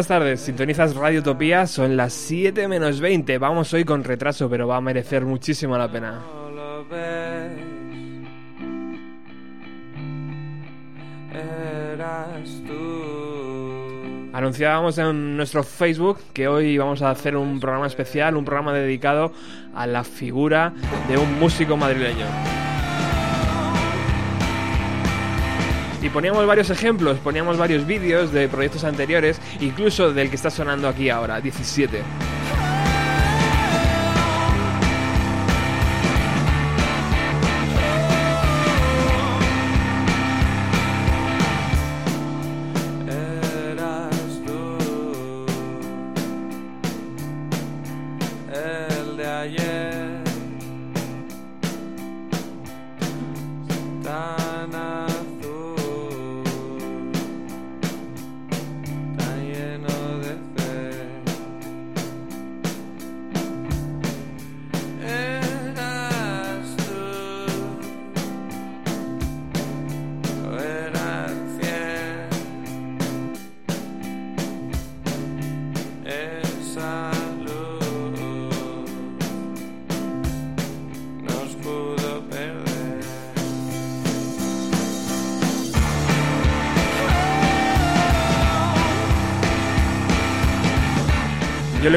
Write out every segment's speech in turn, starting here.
Buenas tardes, sintonizas Radio Utopía, son las 7 menos 20. Vamos hoy con retraso, pero va a merecer muchísimo la pena. Anunciábamos en nuestro Facebook que hoy vamos a hacer un programa especial, un programa dedicado a la figura de un músico madrileño. Y poníamos varios ejemplos, poníamos varios vídeos de proyectos anteriores, incluso del que está sonando aquí ahora, 17. Eras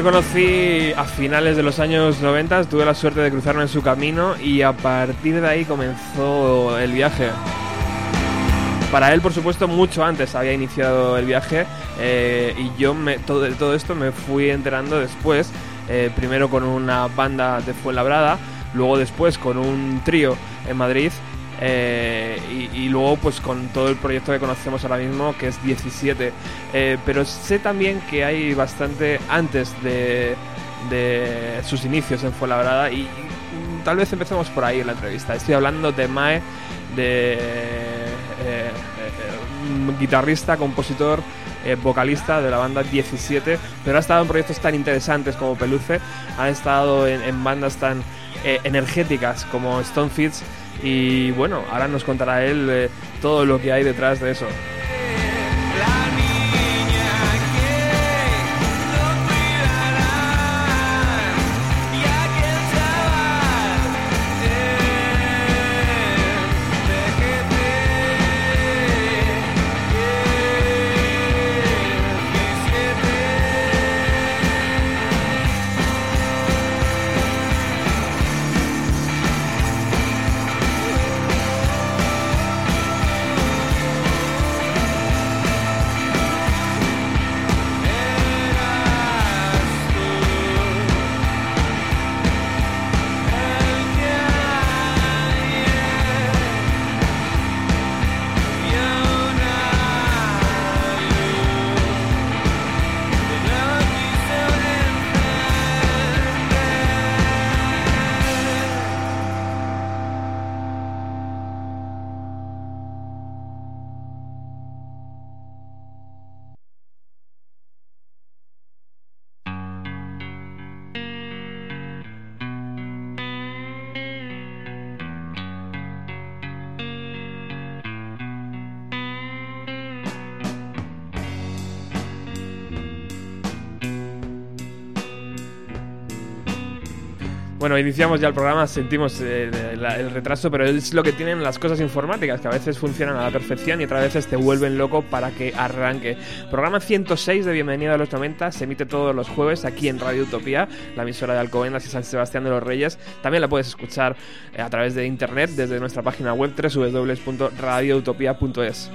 conocí a finales de los años 90, tuve la suerte de cruzarme en su camino y a partir de ahí comenzó el viaje. Para él, por supuesto, mucho antes había iniciado el viaje eh, y yo me, todo, todo esto me fui enterando después, eh, primero con una banda de Fuenlabrada, luego después con un trío en Madrid eh, y, y luego pues con todo el proyecto que conocemos ahora mismo que es 17 Eh, pero sé también que hay bastante antes de, sus inicios en Fuenlabrada y, y tal vez empecemos por ahí en la entrevista estoy hablando de Mae de eh, eh, guitarrista, compositor vocalista de la banda 17 pero ha estado en proyectos tan interesantes como Peluce ha estado en, bandas tan energéticas como Stone Fits y bueno, ahora nos contará él todo lo que hay detrás de eso. Bueno, iniciamos ya el programa, sentimos eh, el retraso, pero es lo que tienen las cosas informáticas, que a veces funcionan a la perfección y otras veces te vuelven loco para que arranque. Programa 106 de Bienvenida a los 90 se emite todos los jueves aquí en Radio Utopía, la emisora de Alcobendas y San Sebastián de los Reyes. También la puedes escuchar eh, a través de internet desde nuestra página web www.radioutopia.es.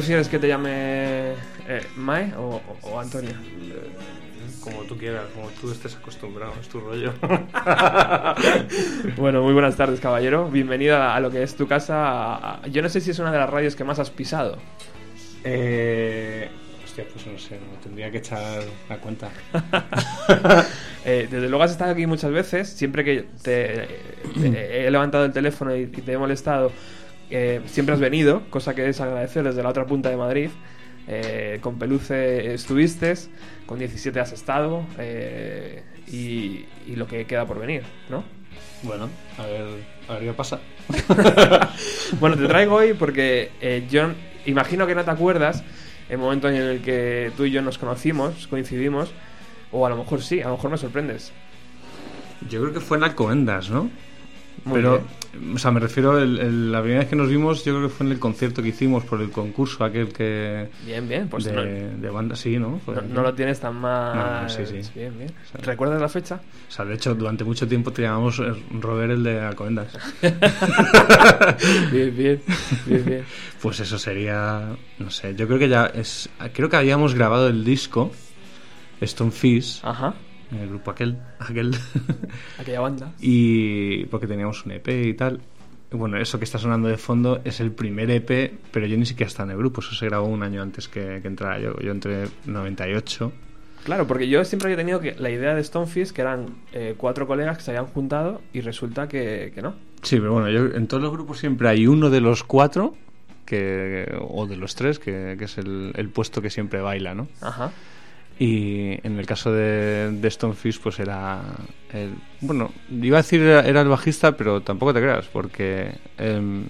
prefieres que te llame eh, Mae o, o- o Antonio? Como tú quieras, como tú estés acostumbrado, es tu rollo. Bueno, muy buenas tardes, caballero. Bienvenido a, lo que es tu casa. Yo no sé si es una de las radios que más has pisado. eh, hostia, pues no sé, no tendría que echar la cuenta. Eh, desde luego has estado aquí muchas veces. Siempre que te, te he levantado el teléfono y, y te he molestado, eh, siempre has venido, cosa que es agradecer desde la otra punta de Madrid. Eh, con Peluce estuviste, con 17 has estado eh, y, y lo que queda por venir, ¿no? Bueno, a ver, a ver qué pasa. Bueno, te traigo hoy porque eh, yo imagino que no te acuerdas el momento en el que tú y yo nos conocimos, coincidimos, o a lo mejor sí, a lo mejor me sorprendes. Yo creo que fue en Alcobendas, ¿no? Muy Pero, bien. o sea, me refiero, el- el- la primera vez que nos vimos, yo creo que fue en el concierto que hicimos por el concurso aquel que. Bien, bien, pues de, no, de banda, sí, ¿no? Fue- no- no lo tienes tan mal. No, sí, sí. Bien, bien. Sí. ¿Recuerdas la fecha? O sea, de hecho, durante mucho tiempo te llamamos eh, Robert el de Alcobendas. bien, bien, bien, bien. Pues eso sería, no sé, yo creo que ya es, creo que habíamos grabado el disco Stone Fish, Ajá, el grupo aquel, aquel, aquella banda. y porque teníamos un EP y tal. Bueno, eso que está sonando de fondo es el primer EP, pero yo ni siquiera estaba en el grupo, eso se grabó un año antes que, que entrara yo. Yo entré en 98. Claro, porque yo siempre había tenido que la idea de Stonefish que eran eh, cuatro colegas que se habían juntado y resulta que, que no. Sí, pero bueno, yo, en todos los grupos siempre hay uno de los cuatro, que, o de los tres, que, que es el, el puesto que siempre baila, ¿no? Ajá. Y en el caso de, de Stonefish, pues era. El, bueno, iba a decir era, era el bajista, pero tampoco te creas, porque em,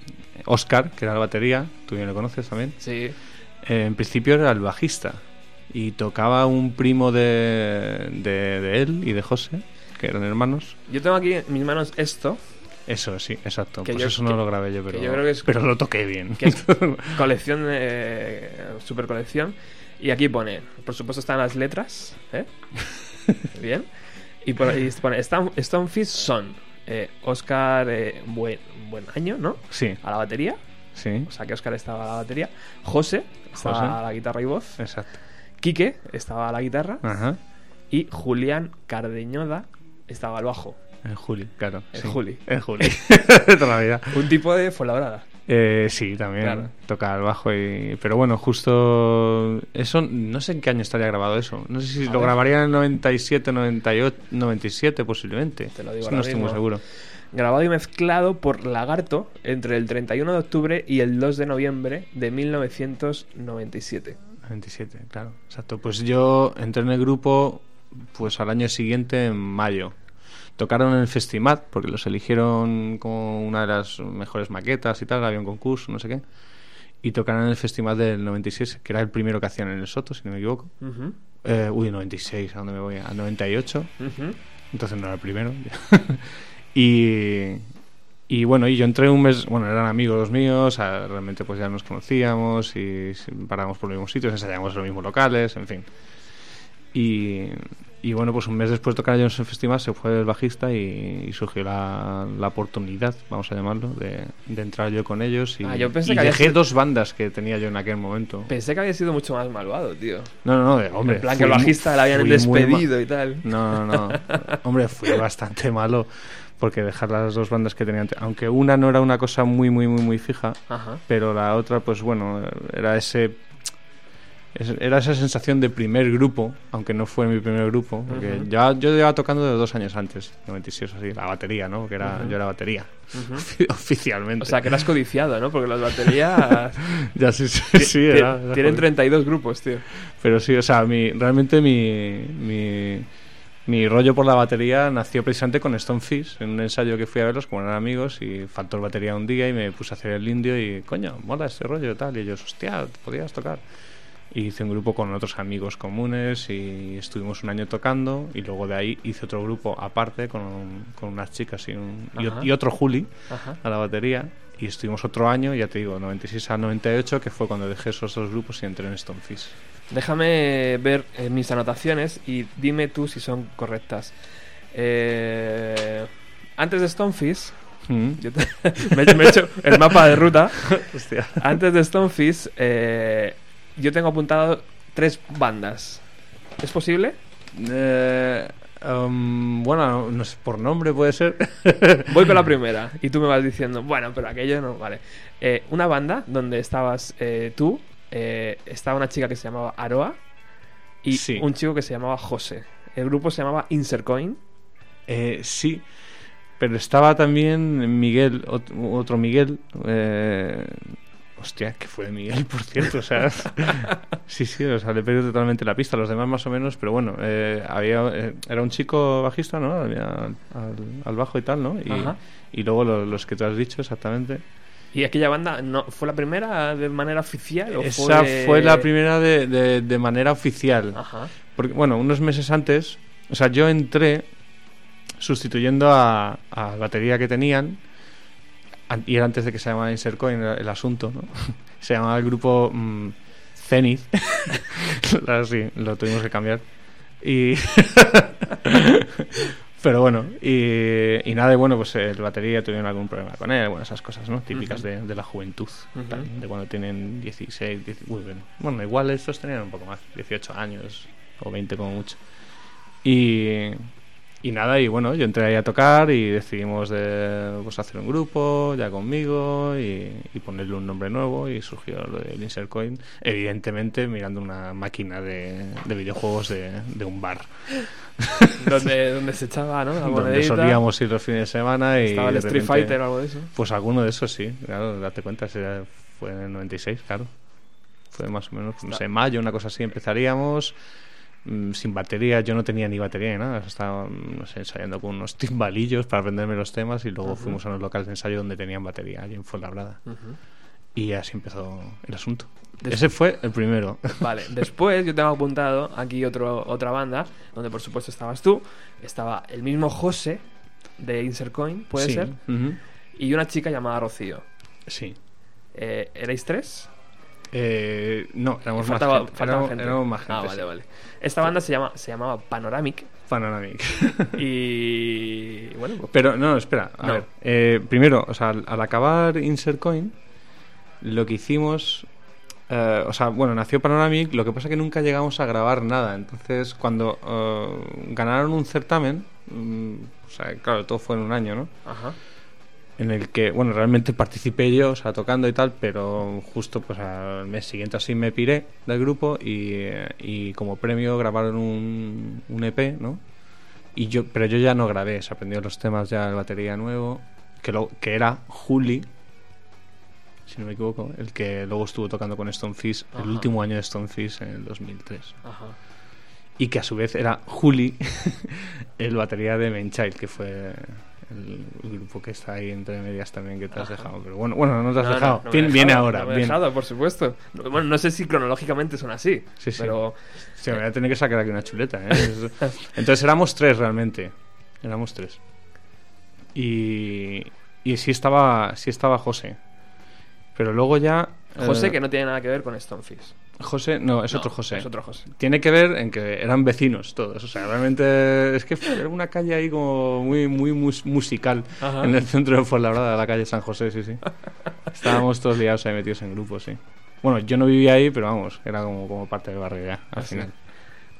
Oscar, que era la batería, tú bien lo conoces también, Sí. eh, en principio era el bajista. Y tocaba un primo de, de, de él y de José, que eran hermanos. Yo tengo aquí en mis manos esto, Eso, sí, exacto. Que pues yo- eso no que- lo grabé yo, pero, yo creo que es- pero lo toqué bien. que es colección, eh, super colección. Y aquí pone, por supuesto están las letras, ¿eh? Bien. Y, por, y pone, Stone- Stonefish son eh, Oscar eh, buen, buen año, ¿no? sí, A la batería, sí, o sea que Oscar estaba a la batería. José estaba José. a la guitarra y voz. exacto. Quique estaba a la guitarra. Ajá. Y Julián Cardeñoda estaba al bajo. El Juli, claro. El sí. Juli. El Juli. toda la vida. Un tipo de Fuenlabrada. Eh, sí, también Claro. toca el bajo y... Pero bueno, justo... Eso, no sé en qué año estaría grabado eso. No sé si A lo ver. grabaría en el 97, 98, 97 posiblemente. Te lo digo Eso no ahora estoy muy mismo. seguro. grabado y mezclado por Lagarto entre el 31 de octubre y el 2 de noviembre de 1997. 97, claro. Exacto. Pues yo entré en el grupo pues al año siguiente, en mayo. Tocaron en el Festimat, porque los eligieron como una de las mejores maquetas y tal, había un concurso, no sé qué. Y tocaron en el Festimat del 96, que era el primero que hacían en el Soto, si no me equivoco. Ujú, Eh, uy, 96, ¿a dónde me voy? Al 98. ujú. Entonces no era el primero. y, y bueno, y yo entré un mes, bueno, eran amigos míos, ah, realmente pues ya nos conocíamos y parábamos por los mismos sitios, ensayábamos en los mismos locales, en fin. Y, y bueno, pues un mes después de tocar ellos en Festival se fue el bajista y, y surgió la, la oportunidad, vamos a llamarlo, de, de entrar yo con ellos. Y, Ah, yo pensé y que dejé sido- dos bandas que tenía yo en aquel momento. Pensé que había sido mucho más malvado, tío. No, no, no, de- hombre. en plan que el bajista le habían despedido y tal. No, no, no. Hombre, fui bastante malo porque dejar las dos bandas que tenía antes, aunque una no era una cosa muy, muy, muy, muy fija, Ajá. pero la otra, pues bueno, era ese es- era esa sensación de primer grupo, aunque no fue mi primer grupo, porque ya, yo llevaba tocando de dos años antes, 96 o así, la batería, ¿no? Que era, yo era batería, oficialmente. O sea, que eras codiciado, ¿no? Porque las baterías ya sí, sí, sí, era- era tienen jodido. 32 grupos, tío. Pero sí, o sea, mi, realmente mi, mi, mi rollo por la batería nació precisamente con Stone Fish, en un ensayo que fui a verlos, como eran amigos, y faltó el batería un día y me puse a hacer el indio y, coño, mola este rollo y tal. Y ellos, hostia, podías tocar. Hice un grupo con otros amigos comunes y estuvimos un año tocando y luego de ahí hice otro grupo aparte con, con unas chicas y, un, y, otro Juli Ajá. a la batería y estuvimos otro año, ya te digo, 96 a 98, que fue cuando dejé esos dos grupos y entré en Stone Fish. Déjame ver eh, mis anotaciones y dime tú si son correctas. Eh, antes de Stonefish, Mm. yo te- me, he- me he hecho el mapa de ruta. Hostia. Antes de Stonefish, eh, yo tengo apuntado tres bandas. ¿Es posible? Eh, um, bueno, no sé, por nombre puede ser. Voy con la primera y tú me vas diciendo, bueno, pero aquello no, vale. Eh, una banda donde estabas eh, tú, eh, estaba una chica que se llamaba Aroa y Sí. un chico que se llamaba José. El grupo se llamaba Insercoin. Eh, sí, pero estaba también Miguel, ot- otro Miguel. Hostia, que fue de Miguel, por cierto. O sea, sí, sí, o sea, le perdí totalmente la pista. Los demás más o menos, pero bueno, eh, había, eh, era un chico bajista, ¿no? Había al, al bajo y tal, ¿no? Y, Ajá. y luego lo- los que tú has dicho exactamente. ¿Y aquella banda no fue la primera de manera oficial? O Esa fue... fue la primera de, de- de manera oficial. Ajá. Porque, bueno, unos meses antes, o sea, yo entré sustituyendo a, a la batería que tenían, an- y era antes de que se llamara Insercoin el, el asunto, ¿no? se llamaba el grupo mm, Zenith. Ahora sí, lo tuvimos que cambiar. Y. Pero bueno, y, y nada, bueno, pues el batería tuvieron algún problema con él, bueno, esas cosas, ¿no? Típicas Ujú. de, de la juventud, Ujú. tal, de cuando tienen 16, 10 uy, bueno, bueno, igual estos tenían un poco más, 18 años o 20 como mucho. Y, y nada, y bueno, yo entré ahí a tocar y decidimos de, pues, hacer un grupo ya conmigo y, y ponerle un nombre nuevo y surgió lo del Insert Coin, evidentemente mirando una máquina de, de videojuegos de, de un bar. donde, donde se echaba, ¿no? La donde solíamos ir los fines de semana y Estaba el de Street Fighter o algo de eso. Pues alguno de esos sí, claro, date cuenta, fue en el 96, claro. Fue más o menos, no sé, mayo, una cosa así, empezaríamos mm, sin batería, yo no tenía ni batería ni nada, estaba, mm, no sé, ensayando con unos timbalillos para aprenderme los temas y luego fuimos a unos locales de ensayo donde tenían batería, allí en Fuenlabrada. Ujú. Y así empezó el asunto. Ese fue el primero. Vale, después yo tengo apuntado aquí otro, otra banda, donde por supuesto estabas tú, estaba el mismo José de Insercoin, puede Sí, ser, y una chica llamada Rocío. Sí. Eh, ¿Erais tres? Eh, no, éramos Faltaba- más gente. faltaba éramos, gente. éramos más gente. Ah, vale, sí. vale. Esta banda se, llama, se llamaba Panoramic Panoramic. y bueno, pues, Pero no, espera, a No. ver. eh, primero, o sea, al, al acabar Insert Coin, lo que hicimos. eh, o sea, bueno, nació Panoramic, lo que pasa que nunca llegamos a grabar nada. Entonces, cuando eh, ganaron un certamen, mm, o sea, claro, todo fue en un año, ¿no? ajá. En el que, bueno, realmente participé yo, o sea, tocando y tal, pero justo pues al mes siguiente así me piré del grupo y, eh, y como premio grabaron un, un EP, ¿no? Y yo, pero yo ya no grabé, se aprendió los temas ya de batería nuevo, que, lo, que era Juli, si no me equivoco, el que luego estuvo tocando con Stone Fish, Ajá. el último año de Stone Fish en el 2003. Ajá. Y que a su vez era Juli, el batería de Mainchild, que fue el, el grupo que está ahí entre medias también que te has Ajá. dejado. Pero bueno, bueno, no te has No, dejado. no viene ahora. me bien. dejado, por supuesto. No- Bueno, no sé si cronológicamente son así, Sí, sí. pero Sí, me voy a tener que sacar aquí una chuleta. ¿eh? Es- Entonces éramos tres realmente. Éramos tres. Y, y sí estaba, sí estaba José. Pero luego ya... José, eh, que no tiene nada que ver con Stonefish. José, no, es No, otro José. Es otro José. Tiene que ver en que eran vecinos todos. O sea, realmente es que era una calle ahí como muy, muy mus- musical Ajá. en el centro de Fuenlabrada, la calle San José, sí, sí. Estábamos todos liados ahí metidos en grupos, sí. Bueno, yo no vivía ahí, pero vamos, era como, como parte del barrio ya, al Así. final.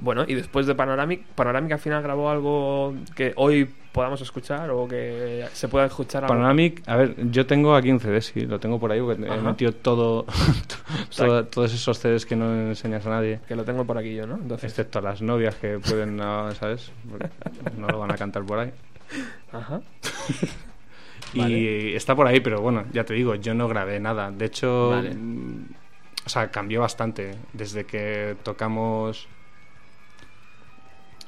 Bueno, y después de Panoramic, Panoramic al final grabó algo que hoy podamos escuchar o que se pueda escuchar. algo? Panoramic, a ver, yo tengo aquí un CD, sí, lo tengo por ahí, porque he metido todo, todo- todos esos CDs que no enseñas a nadie. Que lo tengo por aquí yo, ¿no? Entonces, Excepto a las novias que pueden, no, ¿sabes? No lo van a cantar por ahí. ajá. Y Vale. está por ahí, pero bueno, ya te digo, yo no grabé nada. De hecho, Vale. mm, o sea, cambió bastante desde que tocamos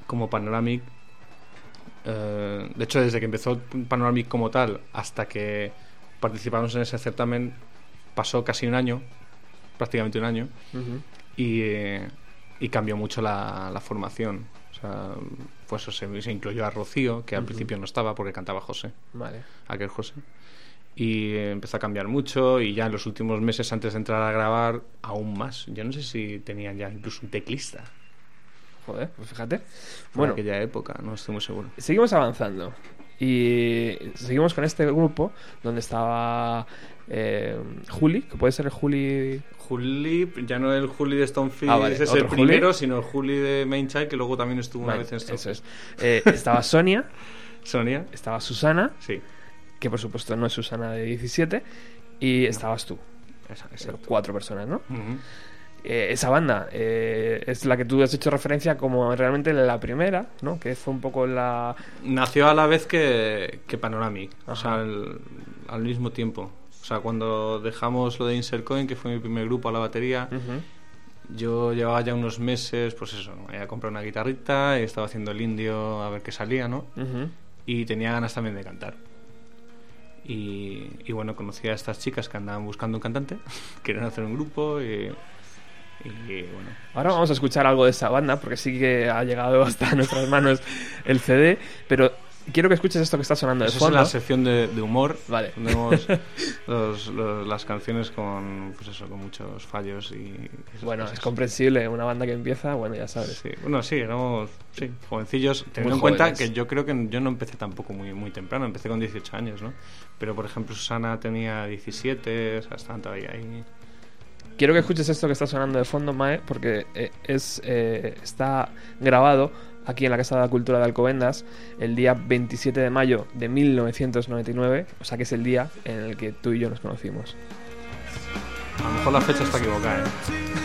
como Panoramic. eh, de hecho, desde que empezó Panoramic como tal hasta que participamos en ese certamen, pasó casi un año, prácticamente un año, y, eh, y cambió mucho la, la formación. O sea, pues eso, se, se incluyó a Rocío, que al principio no estaba porque cantaba José Vale. aquel José. Y empezó a cambiar mucho y ya en los últimos meses antes de entrar a grabar aún más. Yo no sé si tenían ya incluso un teclista Joder, pues fíjate. bueno, en aquella época, no estoy muy seguro. seguimos avanzando. Y seguimos con este grupo donde estaba eh, Juli, que puede ser el Juli. Juli, ya no el Juli de Stonefield, Ah, vale, ese es el Juli. primero, sino el Juli de Main Child, que luego también estuvo una vez en eso Stonefield. es. Eh, estaba Sonia, Sonia, estaba Susana, sí, que por supuesto no es Susana de 17, y estabas tú. exacto. Cuatro personas, ¿no? Ujú. Eh, esa banda eh, es la que tú has hecho referencia como realmente la primera, ¿no? Que fue un poco la... Nació a la vez que, que Panoramic, o sea, al, al mismo tiempo. O sea, cuando dejamos lo de Insert Coin, que fue mi primer grupo a la batería. Yo llevaba ya unos meses, pues eso, me había comprado una guitarrita y estaba haciendo el indio a ver qué salía, ¿no? Y tenía ganas también de cantar. Y, y bueno, conocí a estas chicas que andaban buscando un cantante, querían hacer un grupo y, y bueno. Ahora vamos a escuchar algo de esa banda, porque sí que ha llegado hasta nuestras manos el CD, pero quiero que escuches esto que está sonando de Eso es la sección de, de humor. Vale. Tenemos las canciones con, pues eso, con muchos fallos y Bueno, cosas. es comprensible, una banda que empieza, bueno, ya sabes. Sí, bueno, sí, éramos sí, jovencillos. Teniendo en cuenta que yo creo que yo no empecé tampoco muy, muy temprano, empecé con 18 años, ¿no? Pero, por ejemplo, Susana tenía 17, o sea, estaban todavía ahí. Quiero que escuches esto que está sonando de fondo, Mae, porque eh, es eh, está grabado aquí en la Casa de la Cultura de Alcobendas el día 27 de mayo de 1999, o sea que es el día en el que tú y yo nos conocimos. A lo mejor la fecha está equivocada, ¿eh?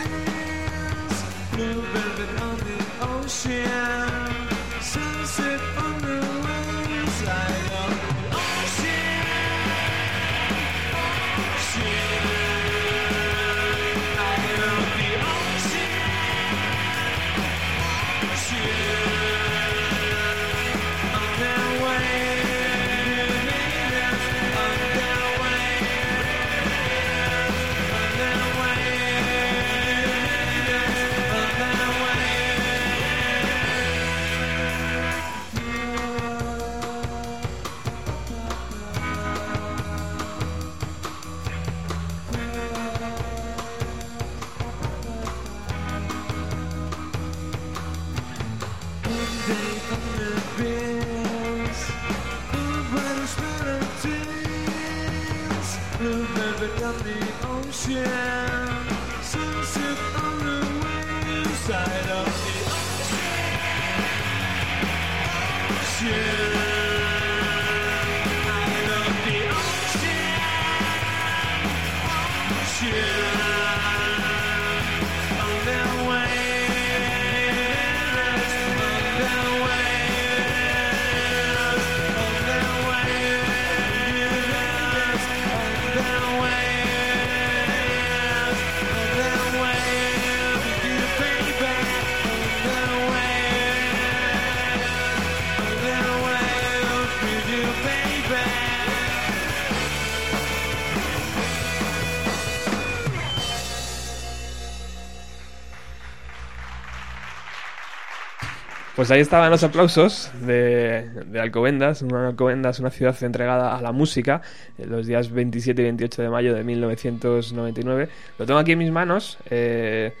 Pues ahí estaban los aplausos de, de Alcobendas. Una Alcobendas, una ciudad entregada a la música, los días 27 y 28 de mayo de 1999. Lo tengo aquí en mis manos. eh,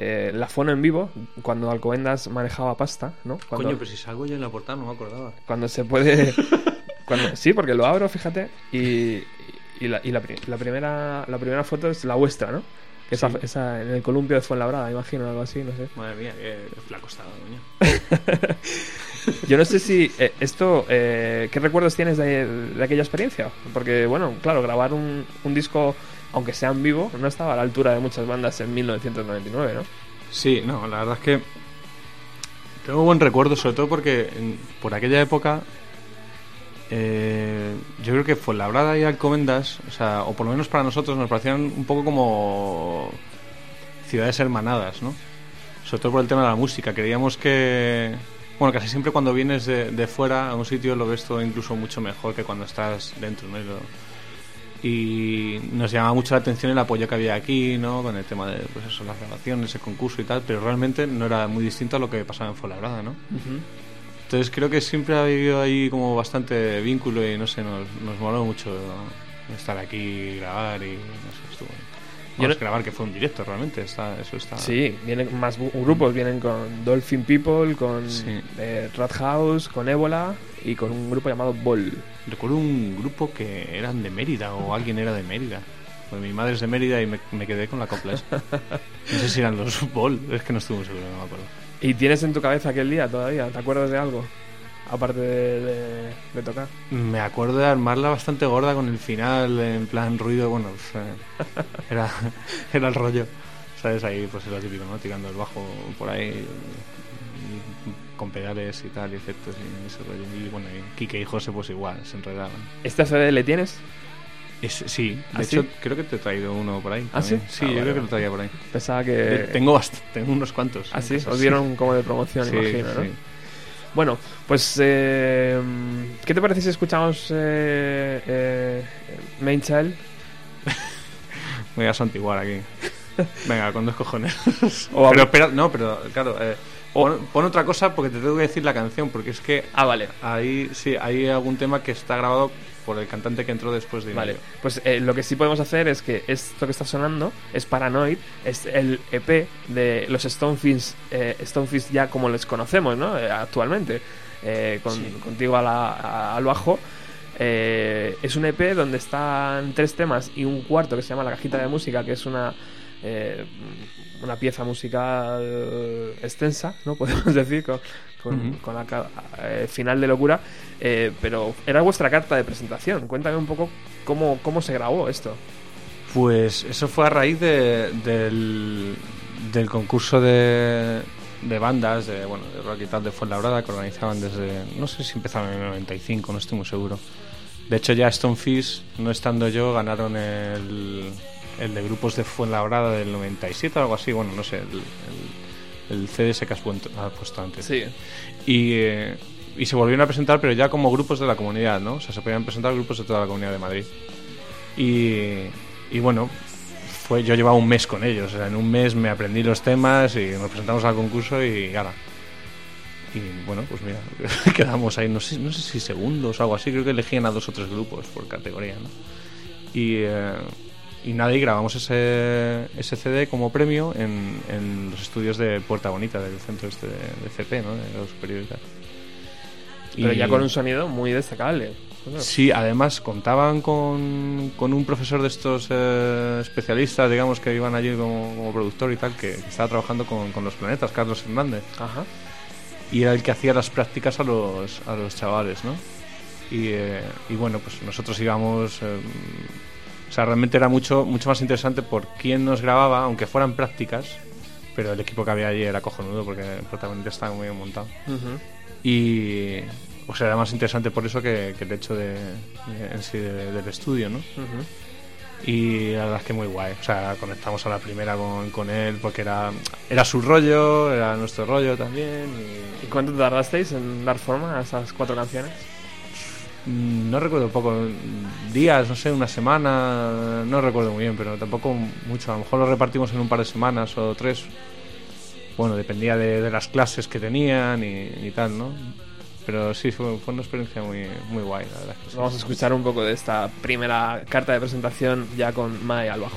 eh, la fono en vivo, cuando Alcobendas manejaba pasta, ¿no? Cuando, Coño, pero si salgo yo en la portada no me acordaba. cuando se puede. cuando, sí, porque lo abro, fíjate, y, y, la, y la, pri- la primera, la primera foto es la vuestra, ¿no? Que esa, en el columpio de Fuenlabrada, imagino, algo así, no sé. Madre mía, qué flaco estaba, coño. Yo no sé si eh, esto, eh, ¿qué recuerdos tienes de, de aquella experiencia? Porque, bueno, claro, grabar un, un disco, aunque sea en vivo, no estaba a la altura de muchas bandas en 1999, ¿no? Sí, no, la verdad es que tengo buen recuerdo, sobre todo porque en- por aquella época eh, yo creo que Fuenlabrada y Alcobendas, o sea, o por lo menos para nosotros nos parecían un poco como ciudades hermanadas, ¿no? Sobre todo por el tema de la música. Creíamos que, bueno, casi siempre cuando vienes de, de fuera a un sitio lo ves todo incluso mucho mejor que cuando estás dentro, ¿no? Y nos llamaba mucho la atención el apoyo que había aquí, ¿no? Con el tema de pues eso, las grabaciones, el concurso y tal, pero realmente no era muy distinto a lo que pasaba en Fuenlabrada, ¿no? Entonces creo que siempre ha habido ahí como bastante vínculo y no sé, nos, nos moló mucho estar aquí y grabar y no sé, estuvo. Vamos, no- grabar que fue un directo realmente, está, eso está. Sí, vienen más grupos, vienen con Dolphin People, con Sí. eh, Rat House, con Ébola y con un grupo llamado Ball. Recuerdo un grupo que eran de Mérida o alguien era de Mérida. Pues mi madre es de Mérida y me, me quedé con la copla esa. No sé si eran los Ball, es que no estuve seguro, no me acuerdo. ¿Y tienes en tu cabeza aquel día todavía? ¿Te acuerdas de algo? Aparte de, de- de tocar. Me acuerdo de armarla bastante gorda con el final, en plan ruido, bueno, pues, eh, era, era el rollo. ¿Sabes? Ahí pues era típico, ¿no? Tirando el bajo por ahí, con pedales y tal, y efectos y ese rollo. Y bueno, y Kike y José pues igual, se enredaban. ¿Este CD le tienes? Es- sí, de ¿Ah, hecho sí? creo que te he traído uno por ahí. ¿Ah, también. sí? Sí, Ah, yo vale, creo que lo traía por ahí. Pensaba que... Tengo, bast- tengo unos cuantos. ¿Ah, sí? Os dieron como de promoción, Sí, imagino, ¿no? sí. Bueno, pues... eh, ¿Qué te parece si escuchamos eh, eh, Main Child? Me voy a santiguar aquí. Venga, con dos cojones. O pero espera, no, pero claro, eh, pon, pon otra cosa porque te tengo que decir la canción, porque es que Ah, vale. ahí sí hay algún tema que está grabado por el cantante que entró después de Vale, pues eh, lo que sí podemos hacer es que esto que está sonando es Paranoid, es el EP de los Stonefish, eh, Stonefish ya como les conocemos, ¿no? Eh, actualmente, eh, con- contigo a la- a- al bajo. Eh, es un EP donde están tres temas y un cuarto que se llama La Cajita de Música, que es una, eh, una pieza musical extensa, ¿no? Podemos decir, con, con, la eh, final de locura. Eh, pero era vuestra carta de presentación. Cuéntame un poco cómo, cómo se grabó esto. Pues eso fue a raíz de- del, del concurso de, de bandas de, bueno, de rock y tal de Fuenlabrada que organizaban desde, no sé si empezaron en el 95, no estoy muy seguro. De hecho ya Stonefish, no estando yo, ganaron el, el de grupos de Fuenlabrada del 97 o algo así, bueno, no sé, el, el, el CDS que has puesto, has puesto antes. Sí. Y, eh, y se volvieron a presentar, pero ya como grupos de la comunidad, ¿no? O sea, se podían presentar grupos de toda la comunidad de Madrid. Y, y bueno, fue, yo llevaba un mes con ellos. O sea, en un mes me aprendí los temas y nos presentamos al concurso y ahora. Y bueno, pues mira, quedamos ahí, no sé, no sé si segundos o algo así, creo que elegían a dos o tres grupos por categoría, ¿no? Y, eh, y nada, y grabamos ese, ese CD como premio en, en los estudios de Puerta Bonita, del centro este de, de CP, ¿no? De los superior y. Pero ya con un sonido muy destacable. Sí, además contaban con, con un profesor de estos eh, especialistas, digamos, que iban allí como, como productor y tal, que, que estaba trabajando con, con los planetas, Carlos Hernández. Ajá. Y era el que hacía las prácticas a los, a los chavales, ¿no? Y, eh, y bueno, pues nosotros íbamos... eh, o sea, realmente era mucho, mucho más interesante por quién nos grababa, aunque fueran prácticas, pero el equipo que había allí era cojonudo porque el protagonista estaba muy bien montado. Y... O sea, era más interesante por eso que, que el hecho de, de- en sí de- del estudio, ¿no? Y la verdad es que muy guay. O sea, conectamos a la primera con, con él porque era, era su rollo, era nuestro rollo también. ¿Y cuánto tardasteis en dar forma a esas cuatro canciones? Mm, no recuerdo poco, días, no sé, una semana, no recuerdo muy bien, pero tampoco mucho. A lo mejor lo repartimos en un par de semanas o tres. bueno, dependía de, de las clases que tenían y, y tal, ¿no? Pero sí, fue, fue una experiencia muy, muy guay, la verdad. que sí. Vamos a escuchar un poco de esta primera carta de presentación ya con Mae al bajo.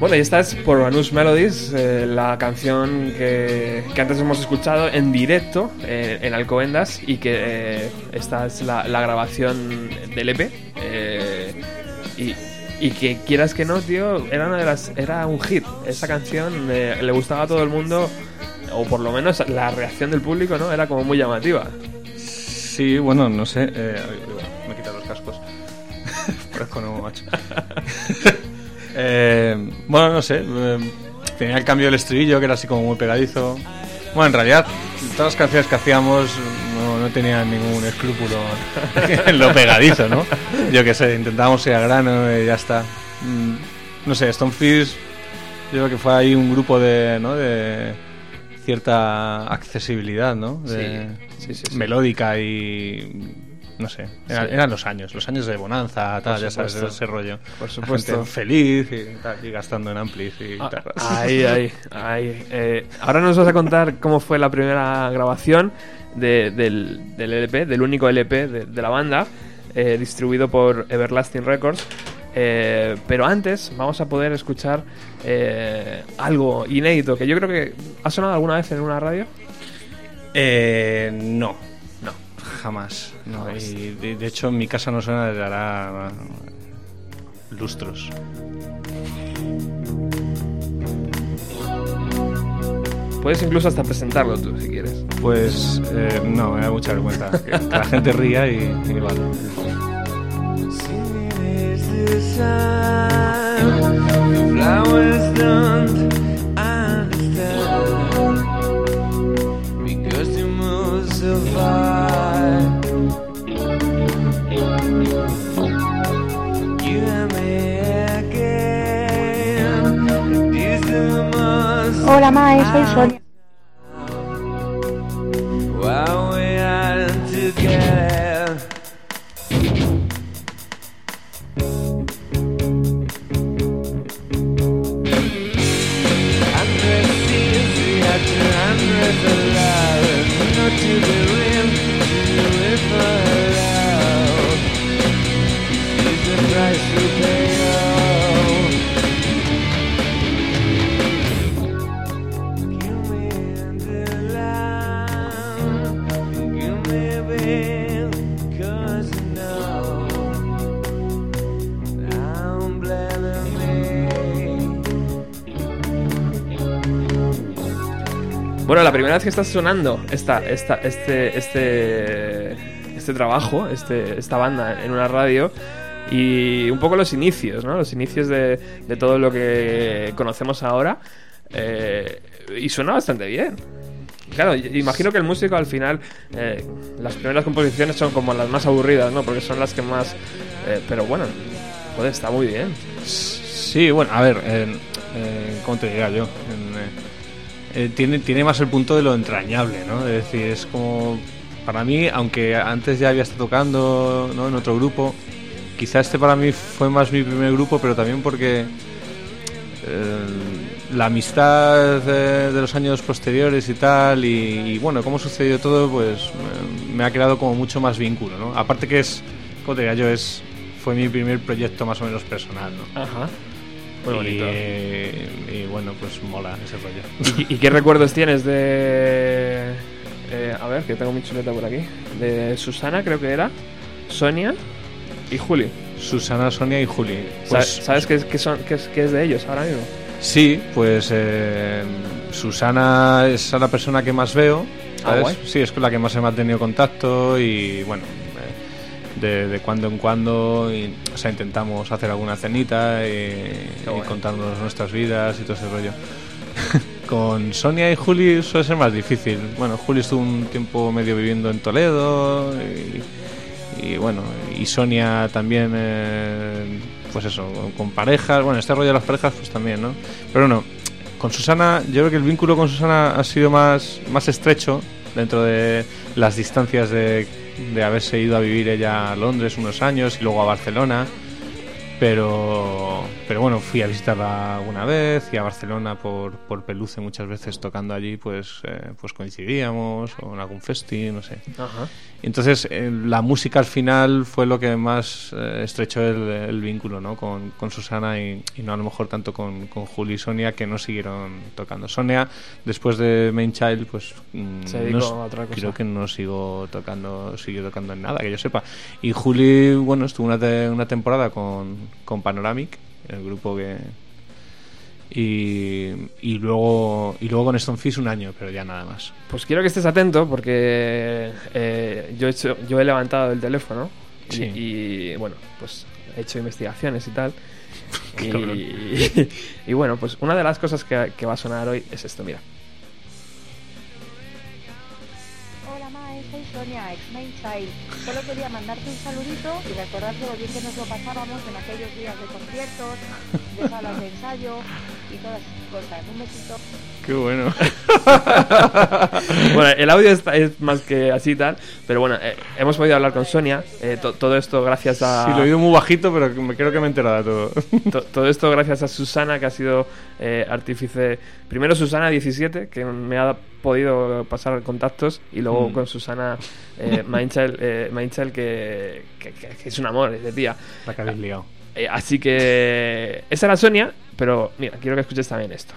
Bueno, y esta es por Manus Melodies, eh, la canción que, antes hemos escuchado en directo eh, en Alcobendas y que eh, esta es la, grabación del EP. y, y que quieras que no, tío, era, una de las, era un hit. Esa canción le gustaba a todo el mundo, o por lo menos la reacción del público, ¿no? Era como muy llamativa. Sí, bueno, no sé. eh, me he quitado los cascos. Parezco nuevo macho. Eh, bueno, no sé. eh, tenía el cambio del estribillo que era así como muy pegadizo. Bueno, en realidad, todas las canciones que hacíamos no, no tenían ningún escrúpulo en lo pegadizo, ¿no? Yo que sé, intentábamos ir al grano y ya está. Mm, no sé, Stonefish, yo creo que fue ahí un grupo de, ¿no? de cierta accesibilidad, ¿no? De- Sí, sí, melódica y no sé, era- Sí. eran los años, los años de bonanza, tal, ya sabes, ese rollo. Por supuesto. gente feliz y, tal, y gastando en amplis y Ah, guitarras. Ahí, ahí, ahí. Eh, ahora nos vas a contar cómo fue la primera grabación de- del, del LP, del único LP de, de la banda, eh, distribuido por Everlasting Records. Eh, pero antes vamos a poder escuchar eh, algo inédito que yo creo que ha sonado alguna vez en una radio. Eh, no, No. jamás. No, Jamás. y de, de hecho en mi casa no suena desde hará lustros. Puedes incluso hasta presentarlo tú si quieres. Pues eh, no, me da mucha vergüenza que, que la gente ría y, y vale. Hola Mae, soy Sonia. Primera vez que estás sonando esta, esta, este, este, este trabajo, este, esta banda en una radio y un poco los inicios, ¿no? Los inicios de, de todo lo que conocemos ahora eh, y suena bastante bien. Claro, imagino que el músico al final, eh, las primeras composiciones son como las más aburridas, ¿no? Porque son las que más... eh, pero bueno, joder, está muy bien. Sí, bueno, a ver, ¿cómo te diría yo? Eh, eh, tiene, tiene más el punto de lo entrañable, ¿no? Es decir, es como. Para mí, aunque antes ya había estado tocando ¿no? en otro grupo, quizá este para mí fue más mi primer grupo, pero también porque. eh, la amistad de, de los años posteriores y tal, y, y bueno, cómo sucedió todo, pues me, me ha creado como mucho más vínculo, ¿no? Aparte que es, ¿cómo te diría yo? Es, fue mi primer proyecto más o menos personal, ¿no? Ajá. Muy bonito. Y, y bueno, pues mola ese rollo. ¿Y, y qué recuerdos tienes de... eh, a ver, que tengo mi chuleta por aquí. De Susana, creo que era. Sonia y Juli. Susana, Sonia y Juli. Pues, ¿Sabes qué es, qué son, qué es, qué es de ellos ahora mismo? Sí, pues eh, Susana es a la persona que más veo. Ah, ¿sabes? sí, es con la que más he mantenido contacto y bueno, de, de cuando en cuando y, o sea, intentamos hacer alguna cenita y, contarnos nuestras vidas y todo ese rollo. Con Sonia y Juli suele ser más difícil. Bueno, Juli estuvo un tiempo medio viviendo en Toledo y, y bueno, y Sonia también, eh, pues eso, con, parejas. Bueno, este rollo de las parejas, pues también, ¿no? Pero no, con Susana, yo creo que el vínculo con Susana ha sido más, más estrecho dentro de las distancias de, de haberse ido a vivir ella a Londres unos años y luego a Barcelona. Pero, pero bueno, fui a visitarla alguna vez y a Barcelona por, por Peluce muchas veces tocando allí, pues, eh, pues coincidíamos o en algún festi, no sé. Ajá. Entonces, eh, la música al final fue lo que más eh, estrechó el, el vínculo ¿no? con, con Susana y, y no a lo mejor tanto con, con Juli y Sonia, que no siguieron tocando. Sonia, después de Main Child, pues mm, Se no a otra cosa. creo que no sigo tocando, siguió tocando en nada, que yo sepa. Y Juli, bueno, estuvo una, te- una temporada con, con Panoramic, el grupo que... Y, y luego y luego con Stonefish un año, pero ya nada más. Pues quiero que estés atento porque eh, yo, he hecho, yo he levantado el teléfono y- Sí. y, bueno, pues he hecho investigaciones y tal. Y, y bueno, pues una de las cosas que, que va a sonar hoy es esto, mira. Hola Mae, soy Sonia, ex Main Child. Solo quería mandarte un saludito y recordarte lo bien que nos lo pasábamos en aquellos días de conciertos, de salas de ensayo y todas esas cosas. Un besito. Qué bueno. Bueno, el audio es, es más que así y tal, pero bueno, eh, hemos podido hablar con Sonia. eh, to- todo esto gracias a. Sí, lo he oído muy bajito, pero me- creo que me he enterado de todo. To- todo esto gracias a Susana, que ha sido eh, artífice. Primero Susana17, que me ha podido pasar contactos, y luego Mm. con Susana eh, Mainchel, eh, Mainchel, que, que- que- que es un amor, es de tía. La que habéis liado. Eh, así que esa era Sonia, pero mira, quiero que escuches también esto.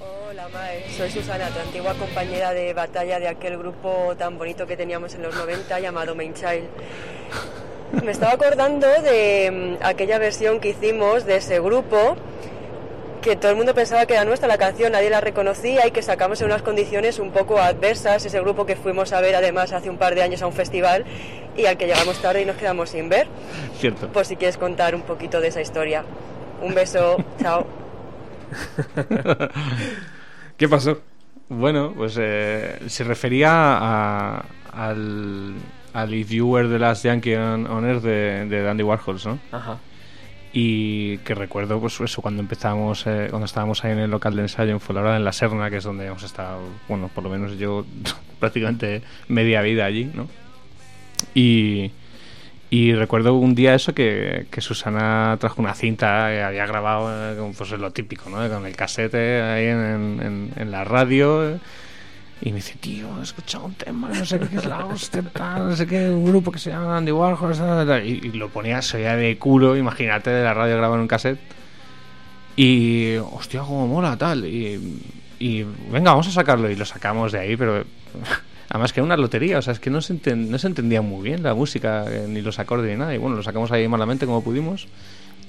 Hola Mae, soy Susana, tu antigua compañera de batalla de aquel grupo tan bonito que teníamos en los 90 llamado Main Child. Me estaba acordando de mm, aquella versión que hicimos de ese grupo que todo el mundo pensaba que era nuestra la canción, nadie la reconocía y que sacamos en unas condiciones un poco adversas, ese grupo que fuimos a ver además hace un par de años a un festival y al que llegamos tarde y nos quedamos sin ver, Cierto. por si quieres contar un poquito de esa historia. Un beso, chao. ¿Qué pasó? Bueno, pues eh, se refería a- al, al If You Were the Last Yankee on, on Earth de, de Andy Warhols, ¿no? Ajá. Y que recuerdo, pues eso, cuando empezamos, eh, cuando estábamos ahí en el local de ensayo en Fuenlabrada, en La Serna, que es donde hemos estado, bueno, por lo menos yo prácticamente media vida allí, ¿no? Y, y recuerdo un día eso que, que Susana trajo una cinta que había grabado, eh, pues lo típico, ¿no? Con el casete ahí en, en- en la radio. Y me dice, tío, he escuchado un tema, no sé qué es la hostia, tal, no sé qué, un grupo que se llama Andy Warhol, tal, tal", y, y lo ponía, se oía de culo, imagínate, de la radio grabado en un cassette. Y, hostia, cómo mola, tal. Y, y, venga, vamos a sacarlo. Y lo sacamos de ahí, pero además que era una lotería, o sea, es que no se, enten- no se entendía muy bien la música, eh, ni los acordes, ni nada. Y bueno, lo sacamos ahí malamente como pudimos.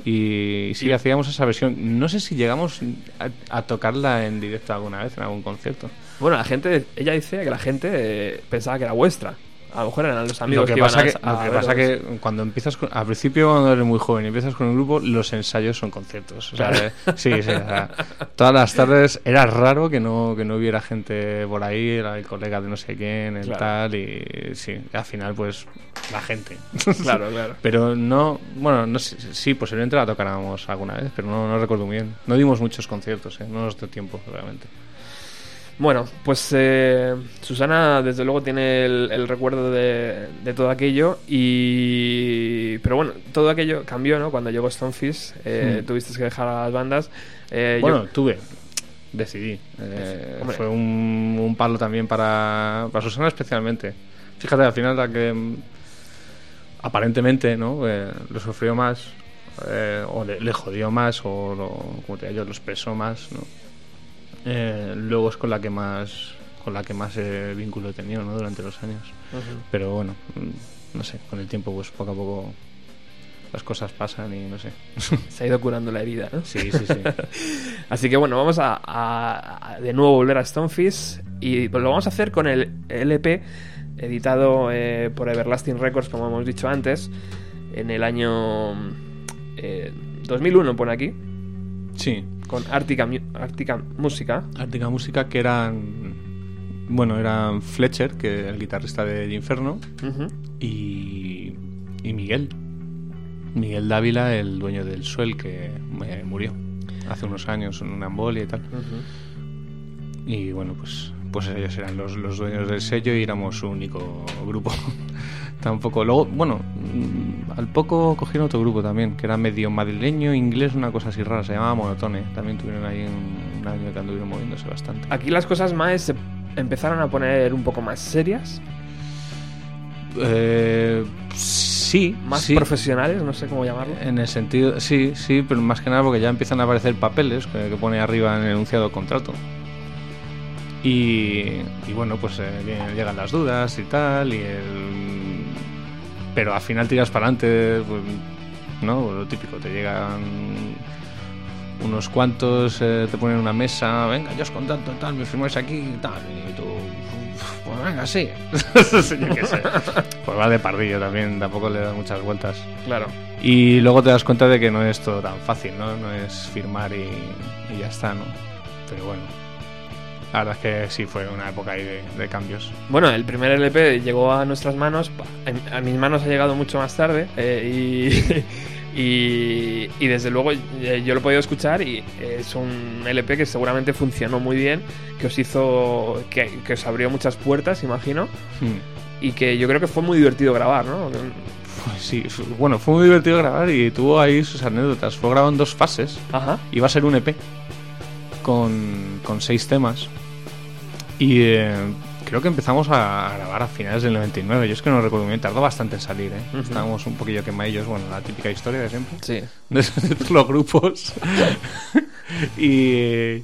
Y sí, hacíamos esa versión. No sé si llegamos a, a tocarla en directo alguna vez, en algún concierto. Bueno, la gente, ella dice que la gente eh, pensaba que era vuestra. A lo mejor eran los amigos lo que, que, pasa iban que, a, lo que pasa veros. que cuando empiezas con- al principio cuando eres muy joven y empiezas con un grupo los ensayos son conciertos o sea, Claro. eh, sí sí o sea, todas las tardes era raro que no que no hubiera gente por ahí era el colega de no sé quién el Claro. tal y sí al final pues la gente Claro, claro. pero no bueno no sé, sí posiblemente la tocáramos alguna vez pero no, no recuerdo muy bien no dimos muchos conciertos ¿eh? no nos dio tiempo realmente Bueno, pues eh, Susana desde luego tiene el, el recuerdo de, de todo aquello y... Pero bueno, todo aquello cambió, ¿no? Cuando llegó Stonefish, eh, Hmm. tuviste que dejar a las bandas. Eh, yo- Bueno, tuve. Decidí. Eh, Hombre. fue un, un palo también para, para Susana especialmente. Fíjate, al final la que mm, aparentemente ¿no? Eh, lo sufrió más, o le, le jodió más, o lo, como te digo lo expresó más, ¿no? Eh, luego es con la que más con la que más eh, vínculo he tenido ¿no? durante los años. Pero bueno, mm, no sé, con el tiempo pues poco a poco las cosas pasan y no sé. Se ha ido curando la herida, ¿no? Sí, sí, sí. Así que bueno, vamos a, a- a de nuevo volver a Stonefish y pues lo vamos a hacer con el LP editado eh, por Everlasting Records, como hemos dicho antes, en el año eh, 2001, pone aquí, sí, con Arctica Música. Ártica Música que eran bueno eran Fletcher que el guitarrista de Inferno y, y Miguel. Miguel Dávila el dueño del Suel que eh, murió hace unos años en una embolia y tal. Y bueno pues pues ellos eran los, los dueños del sello y éramos su único grupo tampoco luego bueno mm, al poco cogieron otro grupo también que era medio madrileño inglés una cosa así rara se llamaba Monotone también tuvieron ahí un, año que anduvieron moviéndose bastante Aquí las cosas más se empezaron a poner un poco más serias, Eh, sí, más sí. profesionales, no sé cómo llamarlo. En el sentido, sí, sí, pero más que nada porque ya empiezan a aparecer papeles que, que pone arriba en el enunciado contrato. Y, y bueno, pues eh, llegan las dudas y tal, y el... pero al final tiras para adelante, pues, ¿no? Lo típico, te llegan unos cuantos, eh, te ponen una mesa, venga, yo os contacto, tal, me firmáis aquí y tal, y tú, pues venga, sí. Yo qué sé. Pues va de pardillo también, tampoco le da muchas vueltas. Claro. Y luego te das cuenta de que no es todo tan fácil, ¿no? No es firmar y, y ya está, ¿no? Pero bueno, la verdad es que sí fue una época ahí de, de cambios. Bueno, el primer LP llegó a nuestras manos, a mis manos ha llegado mucho más tarde eh, y, y, y desde luego eh, yo lo he podido escuchar y es un LP que seguramente funcionó muy bien, que os hizo, que, que os abrió muchas puertas, imagino, Hmm. y que yo creo que fue muy divertido grabar, ¿no? Pues sí, bueno, fue muy divertido grabar y tuvo ahí sus anécdotas. Fue grabado en dos fases. Ajá. Iba a ser un EP con, con seis temas. Y eh, creo que empezamos a, grabar a finales del 99. Yo es que no recuerdo bien, tardó bastante en salir, ¿eh? Estábamos un poquillo quemaillos, bueno, la típica historia de siempre. Sí. de, todos los grupos. y,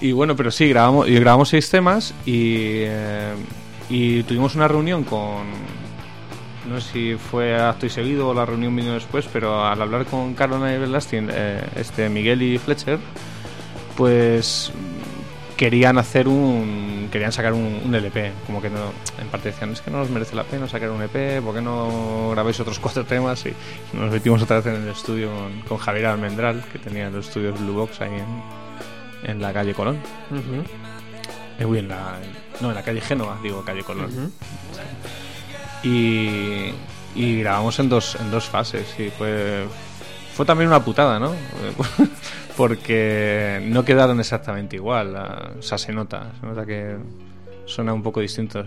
y bueno, pero sí, grabamos, y grabamos seis temas y, eh, y tuvimos una reunión con. No sé si fue acto y seguido o la reunión vino después, pero al hablar con Carolina Everlasting, eh, este Miguel y Fletcher, pues querían hacer un querían sacar un, un LP como que no en parte decían es que no nos merece la pena sacar un EP ¿por qué no grabáis otros cuatro temas? y nos metimos otra vez en el estudio con, con Javier Almendral que tenía los estudios Blue Box ahí en, en la calle Colón Ujú, Eh, uy, en la no en la calle Génova digo calle Colón y, y grabamos en dos, en dos fases y fue, fue también una putada, ¿no? Porque no quedaron exactamente igual, o sea, se nota, se nota que suena un poco distinto.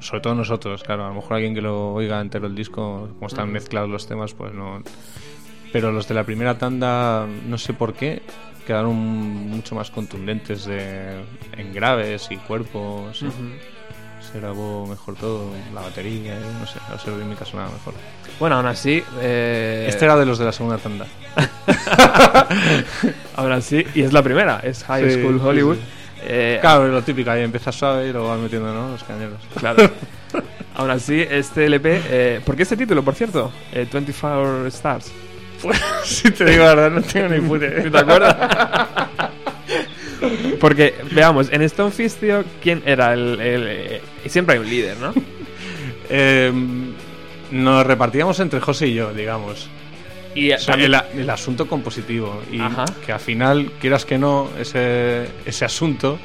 Sobre todo nosotros, claro, a lo mejor alguien que lo oiga entero el disco, como están mezclados los temas, pues no. Pero los de la primera tanda, no sé por qué, quedaron mucho más contundentes de, en graves y cuerpos. Se grabó mejor todo, la batería, y no sé, la base rítmica sonaba mejor. Bueno, aún así... eh, Este era de los de la segunda tanda. Aún así, y es la primera, es High Sí, School sí, Hollywood. sí. Eh, Claro, es lo típico, ahí empieza suave y luego vas metiendo ¿no? los cañeros. Claro. Aún así, este LP. Eh, ¿Por qué este título, por cierto? Eh, 24 Stars. si te digo la verdad, no tengo ni puta. ¿Te acuerdas? Porque, veamos, en Stonefish, tío, ¿quién era el, el- eh, Siempre hay un líder, ¿no? Eh, nos repartíamos entre José y yo, digamos. Y O sea, también- el, el asunto compositivo. Y Ajá. que al final, quieras que no, ese, ese asunto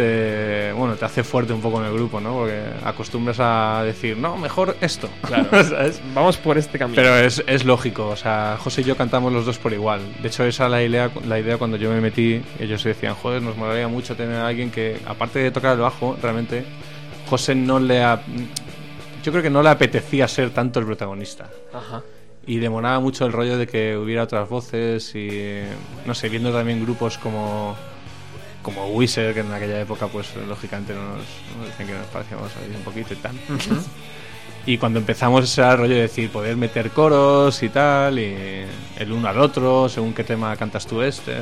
te, bueno, te hace fuerte un poco en el grupo, ¿no? Porque acostumbras a decir, no, mejor esto. Claro. ¿Sabes? Vamos por este camino. Pero es, es lógico, o sea, José y yo cantamos los dos por igual. De hecho, esa era la idea, la idea cuando yo me metí. Ellos decían, joder, nos molaría mucho tener a alguien que, aparte de tocar el bajo, realmente, José no le. a- yo creo que no le apetecía ser tanto el protagonista. Ajá. Y le molaba mucho el rollo de que hubiera otras voces y, no sé, viendo también grupos como como Wizard, que en aquella época, pues lógicamente no nos, nos decían que nos parecíamos ahí un poquito y tal. Y cuando empezamos ese rollo de decir, poder meter coros y tal, y el uno al otro, según qué tema cantas tú este.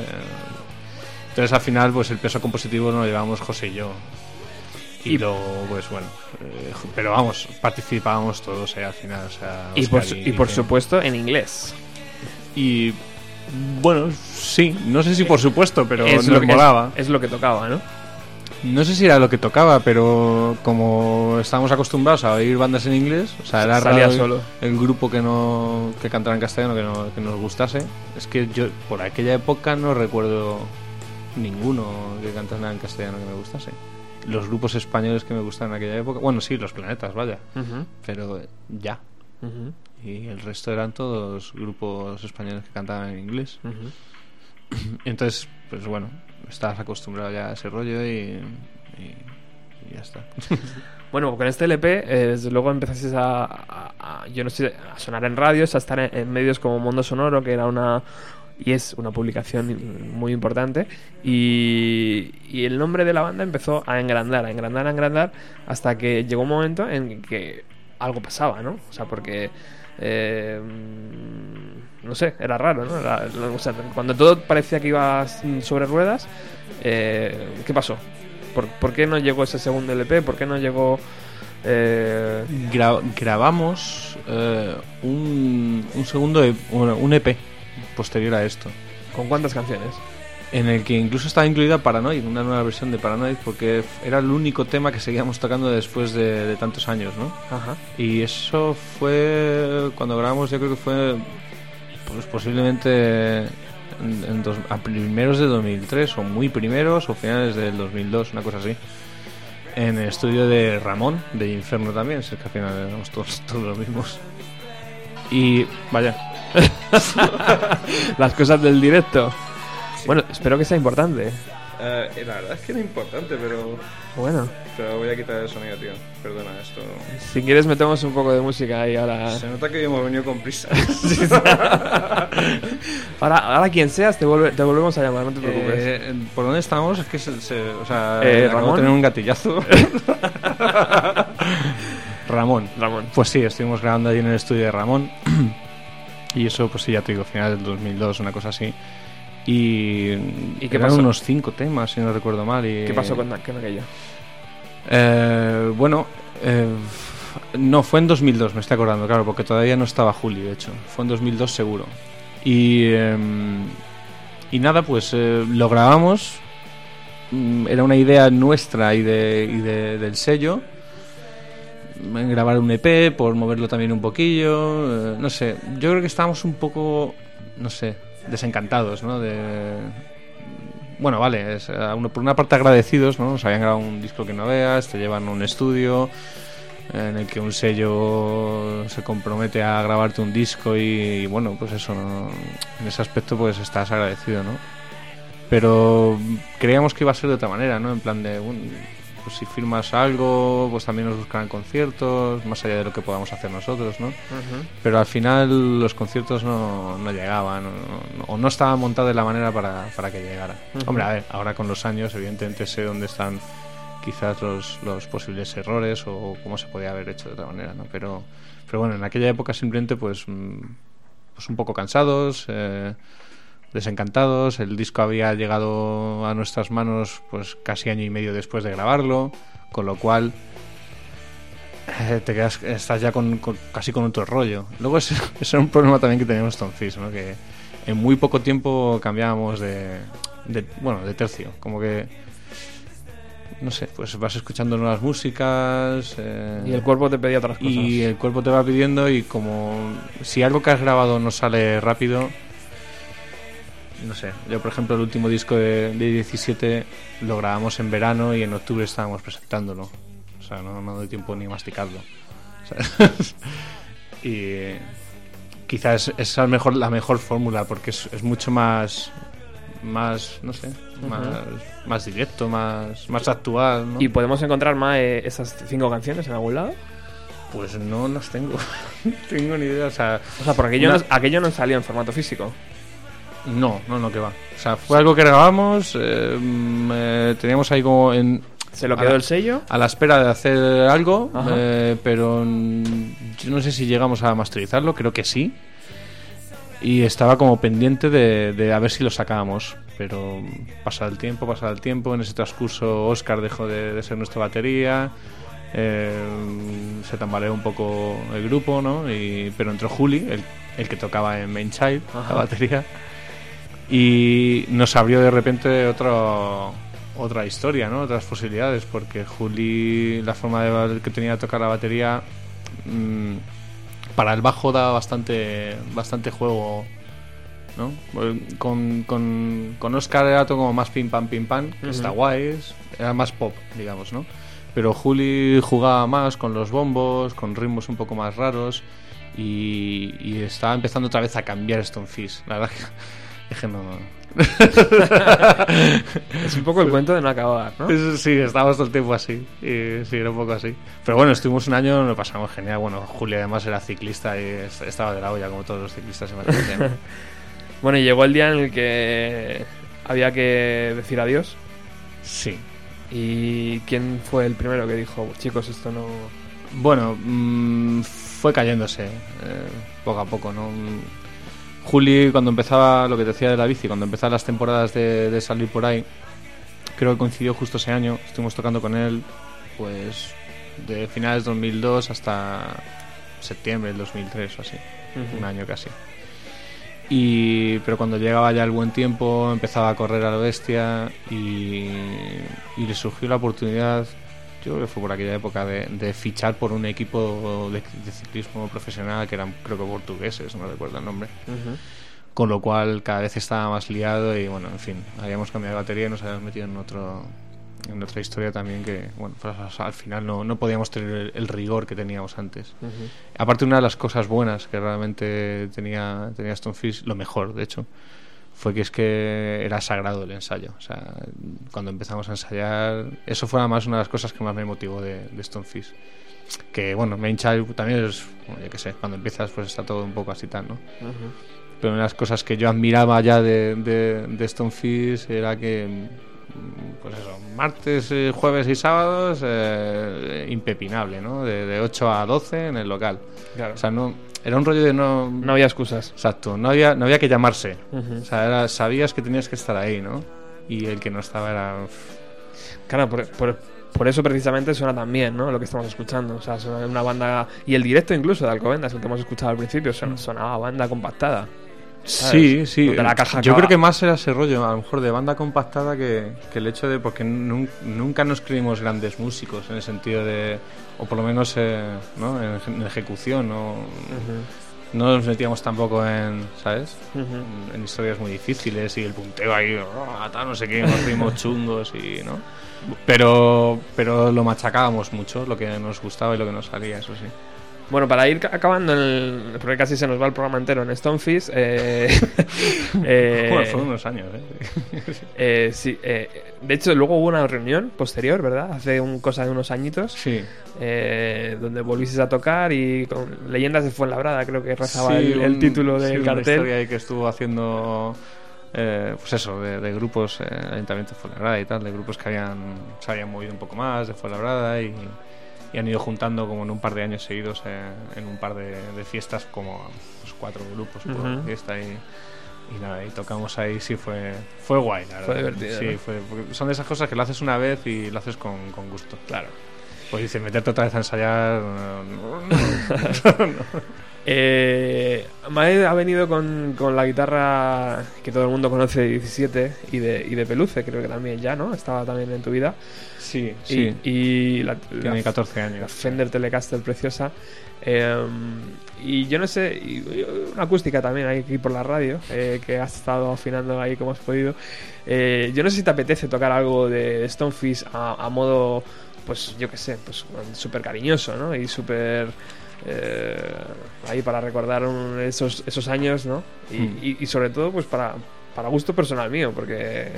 Entonces al final, pues el peso compositivo lo llevamos José y yo. Y, Y- luego, pues bueno, eh, pero vamos, participábamos todos eh, al final. O sea, Y por, y por supuesto en inglés. Y bueno, sí, no sé si por supuesto, pero es, nos lo que, molaba. es, es lo que tocaba, ¿no? No sé si era lo que tocaba, pero como estábamos acostumbrados a oír bandas en inglés, o sea, era Salía raro el- solo. el grupo que no que cantara en castellano que, no, que nos gustase. Es que yo por aquella época no recuerdo ninguno que cantara en castellano que me gustase. Los grupos españoles que me gustaban en aquella época, bueno, sí, los planetas, vaya, Ujú, pero ya. ujú, Y el resto eran todos grupos españoles que cantaban en inglés. Entonces, pues bueno, estabas acostumbrado ya a ese rollo y, y- y ya está. Bueno, con este LP, eh, desde luego empezasteis a, a- a- yo no sé, a sonar en radios, a estar en, en medios como Mundo Sonoro, que era una y es una publicación muy importante. Y, y el nombre de la banda empezó a engrandar, a engrandar, a engrandar, hasta que llegó un momento en que algo pasaba, ¿no? O sea, porque eh, no sé, era raro, ¿no? Era- o sea, cuando todo parecía que iba sobre ruedas, eh, ¿qué pasó? ¿Por, por qué no llegó ese segundo LP? ¿Por qué no llegó eh, Gra- grabamos eh, un, un segundo, e- bueno, un EP posterior a esto, con cuántas canciones? En el que incluso estaba incluida Paranoid, una nueva versión de Paranoid, porque era el único tema que seguíamos tocando después de, de tantos años, ¿no? Ajá. Y eso fue cuando grabamos, yo creo que fue pues posiblemente en, en dos- a primeros de 2003 o muy primeros o finales del 2002, una cosa así. En el estudio de Ramón, de Inferno también, es que al final éramos todos, todos los mismos. Y vaya, Las cosas del directo. Bueno, espero que sea importante. la verdad es que era importante, pero, Bueno, pero voy a quitar el sonido, tío. Perdona, esto... si quieres metemos un poco de música ahí ahora. Se nota que hemos venido con prisa. Ahora, ahora quien seas, te, vuelve- te volvemos a llamar, no te preocupes. Eh, ¿Por dónde estamos? Es que se, se- o sea, Eh, Ramón. tener un gatillazo. Ramón. Ramón. Pues sí, estuvimos grabando ahí en el estudio de Ramón. y eso, pues sí, ya te digo, final del 2002, una cosa así. Y, ¿Y qué eran pasó? unos cinco temas, si no recuerdo mal. Y, ¿Qué pasó con, con aquello? Eh, bueno, eh, no, fue en 2002, me estoy acordando, claro, porque todavía no estaba Juli, de hecho. Fue en 2002 seguro. Y, em, y nada, pues eh, lo grabamos. Mm, Era una idea nuestra y, de, y de- del sello. Mm, Grabar un EP, por moverlo también un poquillo. eh, no sé, yo creo que estábamos un poco, no sé, desencantados, ¿no? De, bueno, vale, es, a uno- por una parte agradecidos, ¿no? Nos habían grabado un disco que no veas, te llevan a un estudio en el que un sello se compromete a grabarte un disco y, y bueno, pues eso, ¿no? en ese aspecto pues estás agradecido, ¿no? Pero creíamos que iba a ser de otra manera, ¿no? En plan de, bueno, pues si firmas algo, pues también nos buscarán conciertos, más allá de lo que podamos hacer nosotros, ¿no? pero al final los conciertos no, no llegaban o no, no estaba montado de la manera para, para que llegara. Ujú. Hombre, a ver, ahora con los años evidentemente sé dónde están quizás los, los posibles errores o cómo se podía haber hecho de otra manera, ¿no? Pero, pero bueno, en aquella época simplemente pues, mm, pues un poco cansados, eh, desencantados, el disco había llegado a nuestras manos pues casi año y medio después de grabarlo, con lo cual eh, te quedas, estás ya con, con- casi con otro rollo. Luego ese, ese era un problema también que teníamos Tom Fizz, ¿no? Que en muy poco tiempo cambiábamos de, de- bueno, de tercio. Como que no sé, pues vas escuchando nuevas músicas. eh, Y el cuerpo te pedía otras cosas. y el cuerpo te va pidiendo y como si algo que has grabado no sale rápido, no sé, yo por ejemplo el último disco de, de 17 lo grabamos en verano y en octubre estábamos presentándolo. O sea, no, no doy tiempo ni masticarlo. y quizás es la mejor, la mejor fórmula porque es, es mucho más más no sé más, más directo más más actual ¿no? ¿Y podemos encontrar más eh, esas cinco canciones en algún lado? pues no las tengo tengo ni idea o sea O sea, porque aquello, Una- no, aquello no salía en formato físico. No, no, no, que va. O sea, fue algo que grabamos, eh, mm, eh, teníamos ahí como en, Se lo quedó la- el sello. a la espera de hacer algo, eh, pero yo no sé si llegamos a masterizarlo, creo que sí. Y estaba como pendiente de, de a ver si lo sacábamos. Pero pasado el tiempo, pasado el tiempo, en ese transcurso Oscar dejó de, de ser nuestra batería. eh, se tambaleó un poco el grupo, ¿no? Y, pero entró Juli, el, el que tocaba en Main Child, Ajá. la batería. Y nos abrió de repente otro, otra historia, ¿no? Otras posibilidades, porque Juli, la forma de, que tenía de tocar la batería, mm, para el bajo da bastante, bastante juego, ¿no? Con, con, con Oscar era todo como más pim pam pim pam, que está guay, era más pop, digamos, ¿no? Pero Juli jugaba más con los bombos, con ritmos un poco más raros y, y estaba empezando otra vez a cambiar Stonefish. La verdad que, es que no... Es un poco el cuento de no acabar, ¿no? Sí, estábamos todo el tiempo así. Y, sí, era un poco así. Pero bueno, estuvimos un año, lo pasamos genial. Bueno, Julia además era ciclista y es- estaba de la olla, como todos los ciclistas. ¿no? Bueno, y llegó el día en el que había que decir adiós. Sí. ¿Y quién fue el primero que dijo, chicos, esto no... Bueno, mm, fue cayéndose eh, poco a poco, ¿no? Juli, cuando empezaba lo que decía de la bici, cuando empezaban las temporadas de, de salir por ahí, creo que coincidió justo ese año, estuvimos tocando con él, pues de finales de 2002 hasta septiembre del 2003 o así, un año casi. Y, pero cuando llegaba ya el buen tiempo, empezaba a correr a la bestia y, y le surgió la oportunidad, yo creo que fue por aquella época, de, de fichar por un equipo de, de ciclismo profesional que eran, creo que portugueses, no recuerdo el nombre. Con lo cual cada vez estaba más liado y bueno, en fin, habíamos cambiado de batería y nos habíamos metido en otro en otra historia también que, bueno, pues al final no, no podíamos tener el, el rigor que teníamos antes. Aparte, una de las cosas buenas que realmente tenía, tenía Stonefish, lo mejor, de hecho, fue que es que era sagrado el ensayo. O sea, cuando empezamos a ensayar, eso fue además una de las cosas que más me motivó de, de Stonefish. Que bueno, Main Child también es, bueno, yo qué sé, cuando empiezas pues está todo un poco así tal, ¿no? Pero una de las cosas que yo admiraba ya de, de, de Stonefish era que, pues eso, martes, eh, jueves y sábados, eh, impepinable, ¿no? De, de 8 a 12 en el local. Claro. O sea, no, era un rollo de no... No había excusas. Exacto, no había, no había que llamarse. O sea, era- sabías que tenías que estar ahí, ¿no? Y el que no estaba era... Claro, por, por- por eso precisamente suena tan bien, ¿no? Lo que estamos escuchando. O sea, suena una banda... Y el directo incluso de Alcobendas, el que hemos escuchado al principio, son- sonaba banda compactada. Sí, sí. Donde la caja Yo acaba- creo que más era ese rollo, a lo mejor de banda compactada que, que el hecho de. Porque nun- nunca nos creímos grandes músicos en el sentido de. O por lo menos eh, ¿no? en, en ejecución. No, no nos metíamos tampoco en. ¿Sabes? En, en historias muy difíciles y el punteo ahí. "Oh, tal, no sé qué, unos ritmos chungos y. ¿no? Pero, pero lo machacábamos mucho, lo que nos gustaba y lo que nos salía, eso sí. Bueno, para ir ca- acabando, el, porque casi se nos va el programa entero en Stonefish, eh, eh, Bueno, fueron unos años, ¿eh? eh, sí, eh, de hecho, luego hubo una reunión posterior, ¿verdad? Hace un cosa de unos añitos, Sí. eh, donde volvisteis a tocar y con Leyendas de Fuenlabrada, creo que rezaba Sí, el, el un- título sí, del una cartel. historia ahí que estuvo haciendo eh, pues eso de, de grupos eh, ayuntamiento de Fuenlabrada y tal de grupos que habían se habían movido un poco más de Fuenlabrada y, y han ido juntando como en un par de años seguidos en un par de, de fiestas como pues, cuatro grupos por Ujú. fiesta y y nada, y tocamos ahí, sí, fue, fue guay, la Fue verdad. divertido, Sí, ¿no? fue, son de esas cosas que lo haces una vez y lo haces con, con gusto. Claro. Pues dice, meterte otra vez a ensayar. Eh, Mae ha venido con, con la guitarra que todo el mundo conoce de 17 y de, y de Peluce, creo que también ya, ¿no? Estaba también en tu vida. Sí, sí. Y, la, Tiene la- 14 la años. Fender Telecaster preciosa. Eh, y yo no sé, y- una acústica también hay aquí por la radio, eh, que has estado afinando ahí como has podido. Eh, yo no sé si te apetece tocar algo de Stonefish a, a modo, pues yo qué sé, pues súper cariñoso, ¿no? Y súper... eh, ahí para recordar un- esos, esos años, ¿no? Y, Mm. y- y sobre todo, pues para, para gusto personal mío, porque...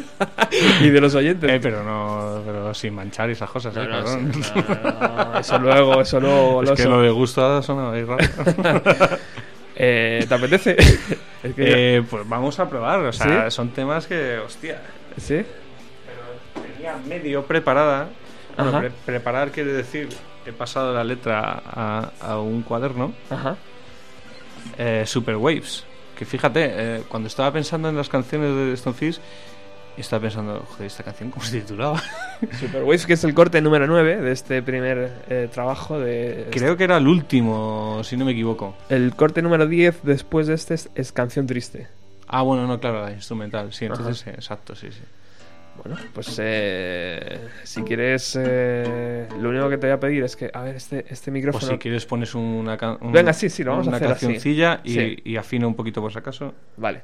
y de los oyentes. Eh, pero no, pero sin manchar esas cosas, No, eh, no, sí, no, no, no, eso luego, eso luego, Es que Loso. lo de gusto ha sonado ahí raro. Eh, ¿Te apetece? Es que Eh, pues vamos a probar, o sea, ¿Sí? son temas que, hostia, ¿Sí? pero tenía medio preparada. Bueno, pre- preparar quiere decir, he pasado la letra a, a un cuaderno, Ajá. eh, Super Waves, que fíjate, eh, cuando estaba pensando en las canciones de Stonefish, estaba pensando, joder, esta canción, ¿cómo se titulaba? Superwaves, que es el corte número 9 de este primer eh, trabajo. de Creo que era el último, si no me equivoco. El corte número 10 después de este es, es Canción Triste. Ah, bueno, no, claro, la instrumental, sí, entonces, Ajá. sí, exacto, sí, sí. Bueno, pues eh, si quieres, eh, lo único que te voy a pedir es que, a ver, este, este Pues micrófono... si quieres pones una, can- un- Venga, sí, sí, lo vamos a una hacer así. cancioncilla y, Sí. y afina un poquito por si acaso. Vale.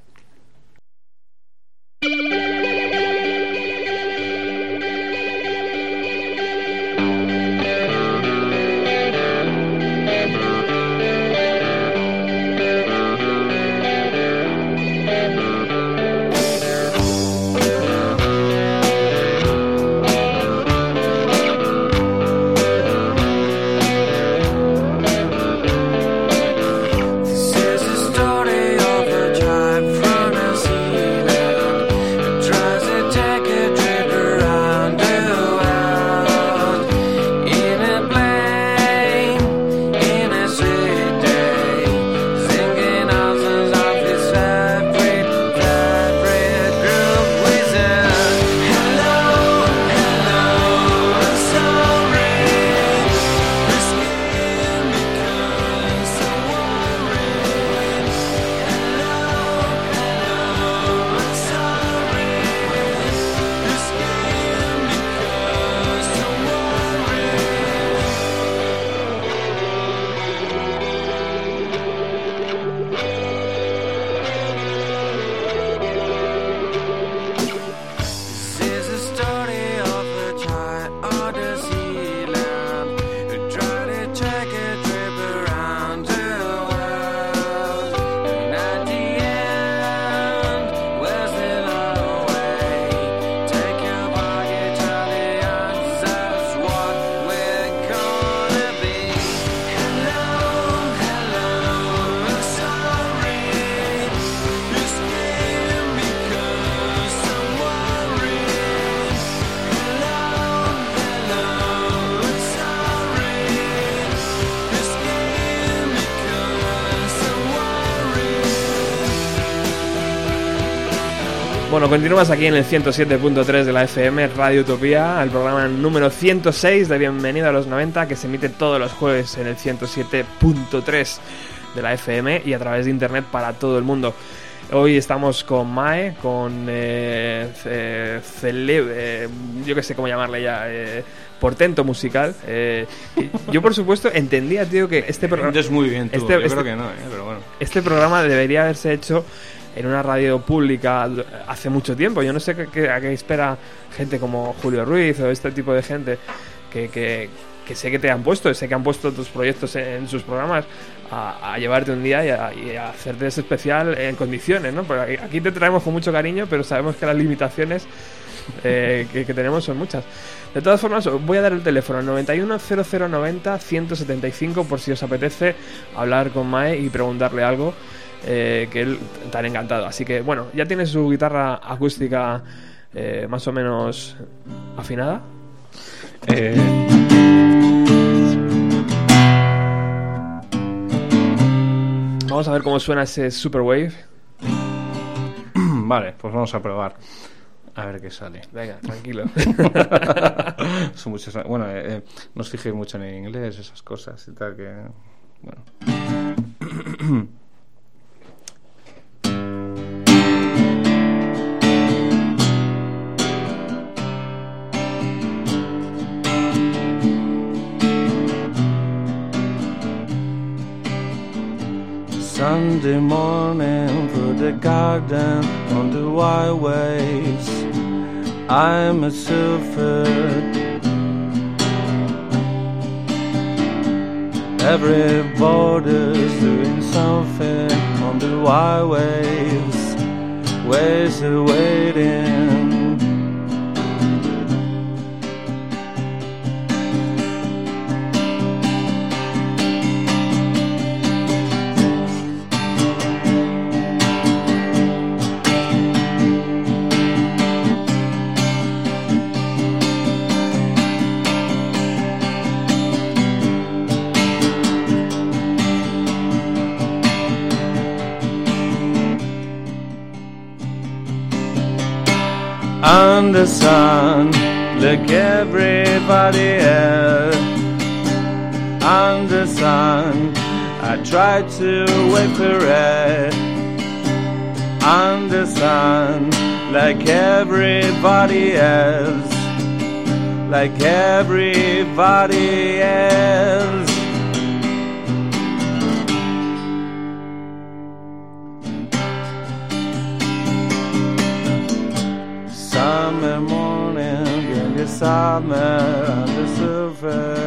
Continúas aquí en el 107.3 de la FM, Radio Utopía, el programa número 106 de Bienvenido a los 90, que se emite todos los jueves en el 107.3 de la FM y a través de internet para todo el mundo. Hoy estamos con Mae, con eh, eh, yo que sé cómo llamarle ya, eh, portento musical. eh, yo, por supuesto, entendía, tío, que este programa... Muy bien tú, este- yo este- creo que no, eh, pero bueno. Este programa debería haberse hecho en una radio pública hace mucho tiempo. Yo no sé qué- qué- a qué espera gente como Julio Ruiz o este tipo de gente que, que- que sé que te han puesto, sé que han puesto tus proyectos en, en sus programas a, a llevarte un día y a, y a hacerte ese especial en condiciones, ¿no? Porque aquí- te traemos con mucho cariño, pero sabemos que las limitaciones eh, que, que tenemos son muchas. De todas formas, os voy a dar el teléfono 91 0090 175 por si os apetece hablar con Mae y preguntarle algo. Eh, que él tan encantado. Así que bueno, ya tiene su guitarra acústica eh, más o menos afinada. Eh, Vamos a ver cómo suena ese Superwave. vale, pues vamos a probar. A ver qué sale. Venga, tranquilo. Son muchos. Bueno, eh, eh, no os fijéis mucho en inglés, esas cosas y tal que. Bueno. Sunday morning through the garden on the white waves. I'm a surfer. Everybody's doing something on the white waves. Waves are waiting. On the sun like everybody else. On the sun I try to wait for it. On the sun like everybody else. Like everybody else summer morning in the summer on the surface.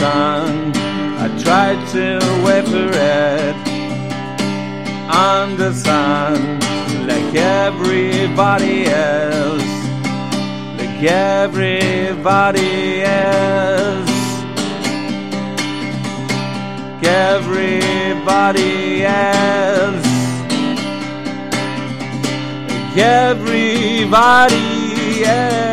Sun. I tried to wait for it on the sun like everybody else like everybody else. Like everybody else. Like everybody else.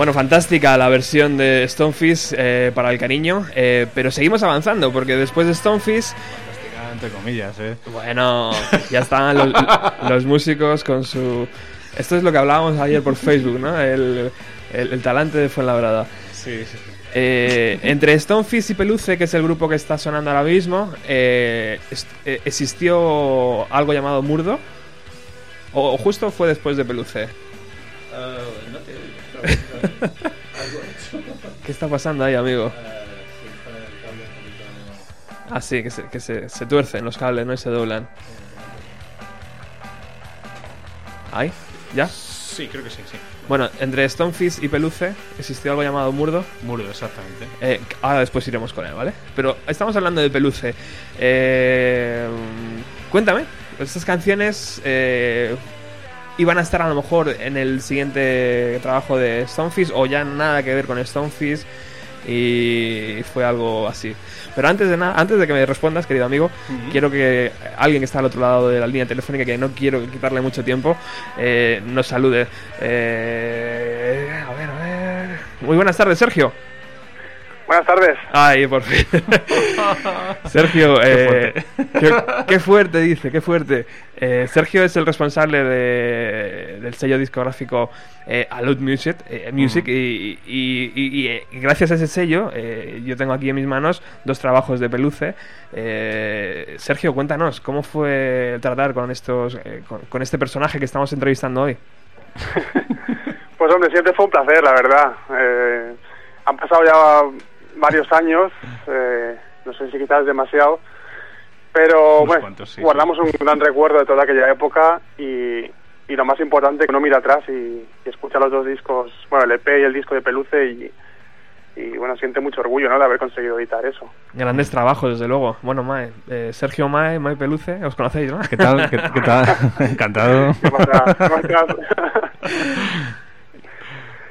Bueno, fantástica la versión de Stonefish eh, para el cariño, eh, pero seguimos avanzando porque después de Stonefish, Fantástica, entre comillas, ¿eh? bueno, ya están los, los músicos con su... Esto es lo que hablábamos ayer por Facebook, ¿no? El, el, el talante de Fuenlabrada. Sí, sí, sí. Eh, entre Stonefish y Peluce, que es el grupo que está sonando ahora mismo, eh, ¿existió algo llamado Murdo? ¿O o justo fue después de Peluce? ¿Qué está pasando ahí, amigo? Ah, sí, que, se, que se, se tuercen los cables, no y se doblan. ¿Ahí? ¿Ya? Sí, creo que sí, sí. Bueno, entre Stonefish y Peluce existió algo llamado Murdo. Muro, exactamente. Eh, ahora después iremos con él, ¿vale? Pero estamos hablando de Peluce. Eh, cuéntame, estas canciones eh, iban a estar a lo mejor en el siguiente trabajo de Stonefish o ya nada que ver con Stonefish y fue algo así. Pero antes de nada, antes de que me respondas, querido amigo, quiero que alguien que está al otro lado de la línea telefónica, que no quiero quitarle mucho tiempo, eh, nos salude. Eh, a ver, a ver. Muy buenas tardes, Sergio. Buenas tardes. Ay, por fin. Sergio, eh, qué, qué fuerte dice, qué fuerte. Eh, Sergio es el responsable de- del sello discográfico eh, Alud Music, eh, Music y, y- y- y, eh, gracias a ese sello eh, yo tengo aquí en mis manos dos trabajos de Peluce. Eh, Sergio, cuéntanos, ¿cómo fue tratar con, estos, con, con este personaje que estamos entrevistando hoy? Pues hombre, siempre fue un placer, la verdad. Han pasado ya varios años, eh, no sé si quizás demasiado, pero Unos bueno, cuantos, sí, guardamos un gran recuerdo de toda aquella época y, y lo más importante que uno mira atrás y, y escucha los dos discos, bueno, el EP y el disco de Peluce y, y bueno, siente mucho orgullo, ¿no?, de haber conseguido editar eso. Grandes trabajos, desde luego. Bueno, Mae, eh, Sergio Mae, Mae Peluce, os conocéis, ¿no? ¿Qué tal? ¿Qué, qué tal? Encantado.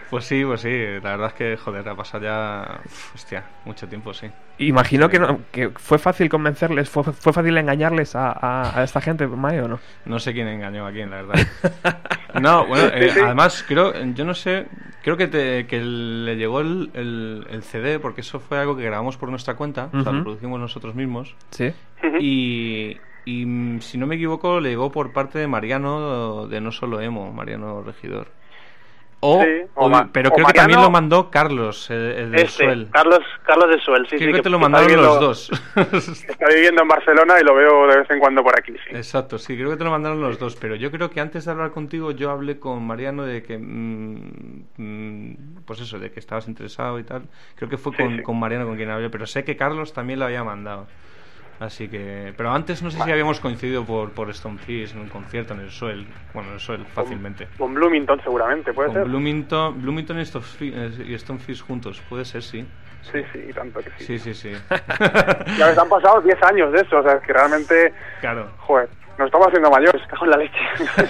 Pues sí, pues sí. La verdad es que, joder, ha pasado ya. Hostia, mucho tiempo, sí. Imagino que, no- que fue fácil convencerles, fue, fue fácil engañarles a, a- a esta gente, Mae, ¿o no? No sé quién engañó a quién, la verdad. No, bueno, eh, además, creo, yo no sé, creo que, te- que le llegó el, el- el CD, porque eso fue algo que grabamos por nuestra cuenta, o sea, lo producimos nosotros mismos. Sí. Y, y, mm, si no me equivoco, le llegó por parte de Mariano de No Solo Emo, Mariano Regidor. O, Sí, o o- Ma- pero o creo que también lo mandó Carlos, el, el de Este, Suel. Carlos, Carlos de Suel, sí, creo sí. que te lo mandaron viviendo- los dos. Está viviendo en Barcelona y lo veo de vez en cuando por aquí, sí. Exacto, sí, creo que te lo mandaron los dos, pero yo creo que antes de hablar contigo yo hablé con Mariano de que, mm, mm, pues eso, de que estabas interesado y tal. Creo que fue con Mariano con quien hablé, pero sé que Carlos también lo había mandado. Así que, pero antes no sé si habíamos coincidido por, por Stonefish en un concierto en el Suel, bueno, en el Suel, fácilmente. Con Bloomington seguramente, puede Con ser. Bloomington, Bloomington y Stonefish, y Stonefish juntos, puede ser, sí. Sí, sí, y tanto que sí. Sí, sí, sí. Ya ves, han pasado 10 años de eso, o sea, es que realmente, claro. joder, nos estamos haciendo mayores, cago en la leche.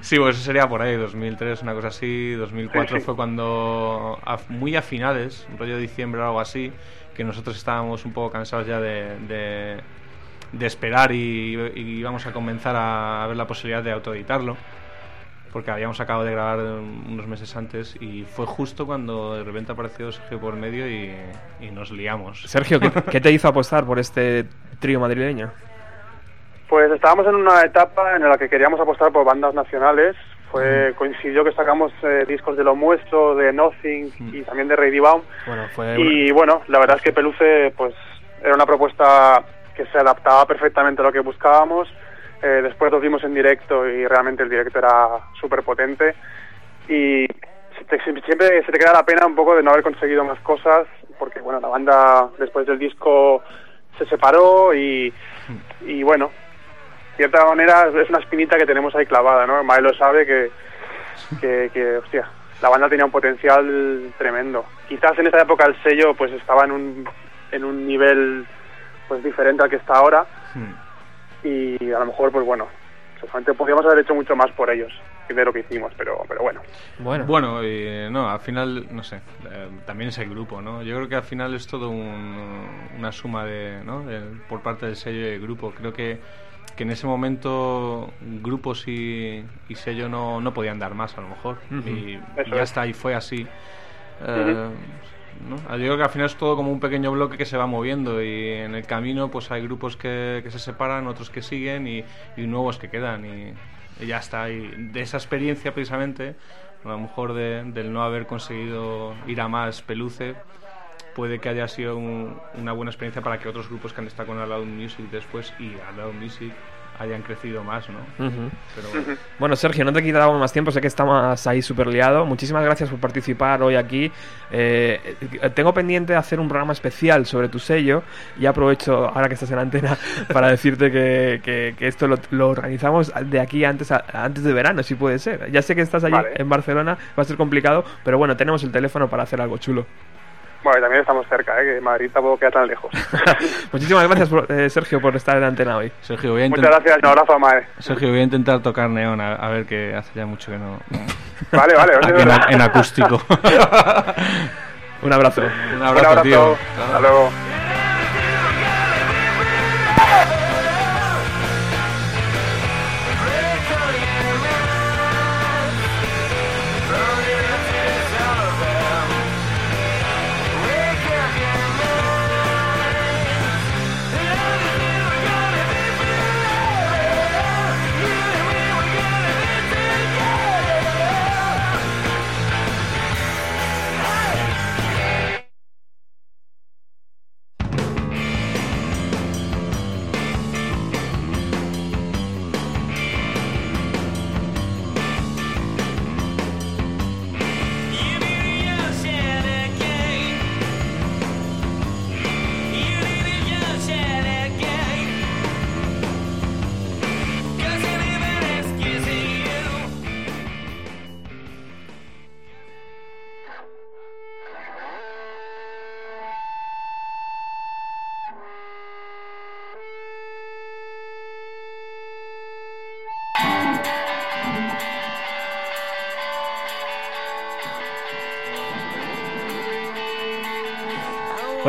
Sí, pues eso sería por ahí, 2003, una cosa así. 2004 Sí, sí. fue cuando, a- muy a finales, rollo de diciembre o algo así, que nosotros estábamos un poco cansados ya de, de, de esperar y, y íbamos a comenzar a ver la posibilidad de autoeditarlo. Porque habíamos acabado de grabar unos meses antes y fue justo cuando de repente apareció Sergio por medio y, y nos liamos. Sergio, ¿qué, qué te hizo apostar por este trío madrileño? Pues estábamos en una etapa en la que queríamos apostar por bandas nacionales. Fue, coincidió que sacamos eh, discos de Lo Muestro, de Nothing y también de Ready Baum. Bueno, fue... Y bueno, la verdad es que Peluce pues era una propuesta que se adaptaba perfectamente a lo que buscábamos. Eh, después lo vimos en directo y realmente el directo era súper potente. Y se te- siempre se te queda la pena un poco de no haber conseguido más cosas, porque bueno, la banda después del disco se separó y, y bueno, cierta manera es una espinita que tenemos ahí clavada, ¿no? Maelo sabe que, que, que, hostia, la banda tenía un potencial tremendo. Quizás en esa época el sello pues estaba en un, en un nivel pues diferente al que está ahora Hmm. y a lo mejor pues bueno, seguramente podríamos haber hecho mucho más por ellos de lo que hicimos, pero, pero bueno. Bueno, Bueno, y, no, al final, no sé, eh, también es el grupo, ¿no? Yo creo que al final es todo un- una suma de, ¿no? de- por parte del sello y el grupo. Creo que, que en ese momento grupos y, y sello no, no podían dar más, a lo mejor. Ujú. Y Eso ya es. está, y fue así. Eh, ¿no? Yo creo que al final es todo como un pequeño bloque que se va moviendo y en el camino pues hay grupos que, que se separan, otros que siguen y, y nuevos que quedan y, y ya está. Y de esa experiencia precisamente A lo mejor de- del no haber conseguido ir a más Peluce, puede que haya sido un- una buena experiencia para que otros grupos que han estado con Loud Music después y Loud Music hayan crecido más, ¿no? Pero bueno. Bueno, Sergio, no te quitamos más tiempo, sé que estamos ahí súper liado. Muchísimas gracias por participar hoy aquí. Eh, tengo pendiente hacer un programa especial sobre tu sello y aprovecho, ahora que estás en antena, para decirte que, que- que esto lo, lo organizamos de aquí antes, a- antes de verano, si puede ser. Ya sé que estás allí Vale. en Barcelona, va a ser complicado, pero bueno, tenemos el teléfono para hacer algo chulo. Bueno, y también estamos cerca, ¿eh? que Madrid tampoco queda tan lejos. Muchísimas gracias, por- eh, Sergio, por estar en antena hoy. Sergio, voy a Muchas intentar... gracias, un abrazo a Mae. Sergio, voy a intentar tocar neón, a, a ver que hace ya mucho que no... Vale, vale, en, en acústico. Un abrazo. Un Un abrazo, abrazo, tío. hasta luego.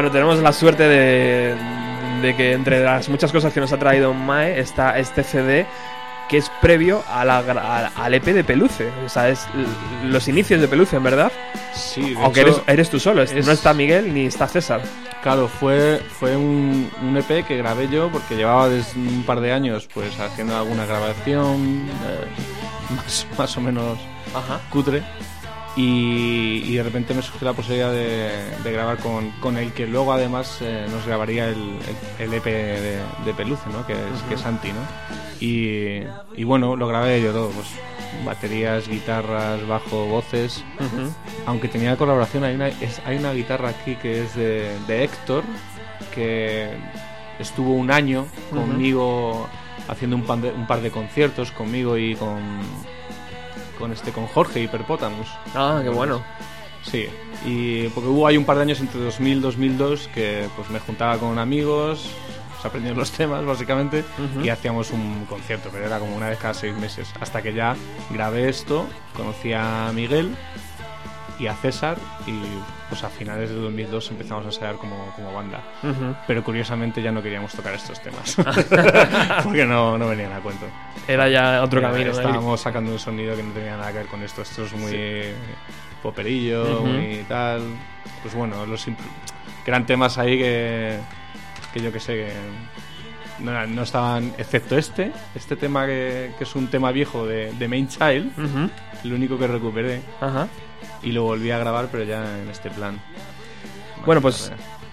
Bueno, tenemos la suerte de, de que entre las muchas cosas que nos ha traído Mae está este CD que es previo a la, a- al EP de Peluce. O sea, es los inicios de Peluce, en verdad. Sí, de Aunque hecho, eres, eres tú solo, es- no está Miguel ni está César. Claro, fue, fue un, un EP que grabé yo porque llevaba desde un par de años pues haciendo alguna grabación eh, más, más o menos Ajá. cutre y, y de repente me surgió la posibilidad de, de grabar con, con el que luego además eh, nos grabaría el, el, el EP de, de Peluce, ¿no? que, es, que es Santi. ¿no? Y, y bueno, lo grabé yo todo, pues baterías, guitarras, bajo, voces. Aunque tenía colaboración, hay una, es- hay una guitarra aquí que es de, de Héctor, que estuvo un año conmigo haciendo un, pan de- un par de conciertos conmigo y con, con este con Jorge Hiperpotamus. Ah, qué bueno. Sí, y porque hubo hay un par de años entre 2000 y 2002 que pues me juntaba con amigos, pues, aprendíamos los temas básicamente y hacíamos un concierto, pero era como una vez cada seis meses. Hasta que ya grabé esto, conocí a Miguel y a César y pues a finales de 2002 empezamos a ensayar como, como banda. Ujú. Pero curiosamente ya no queríamos tocar estos temas porque no, no venían a cuento. Era ya otro Era- camino. Estábamos sacando un sonido que no tenía nada que ver con esto. Esto es muy poperillo, Ujú. muy tal. Pues bueno, los que eran temas ahí que, que yo que sé, que no, no estaban, excepto este, este tema que, que es un tema viejo de, de Main Child, Ujú. el único que recuperé, Ajá. Y lo volví a grabar, pero ya en este plan. Bueno, pues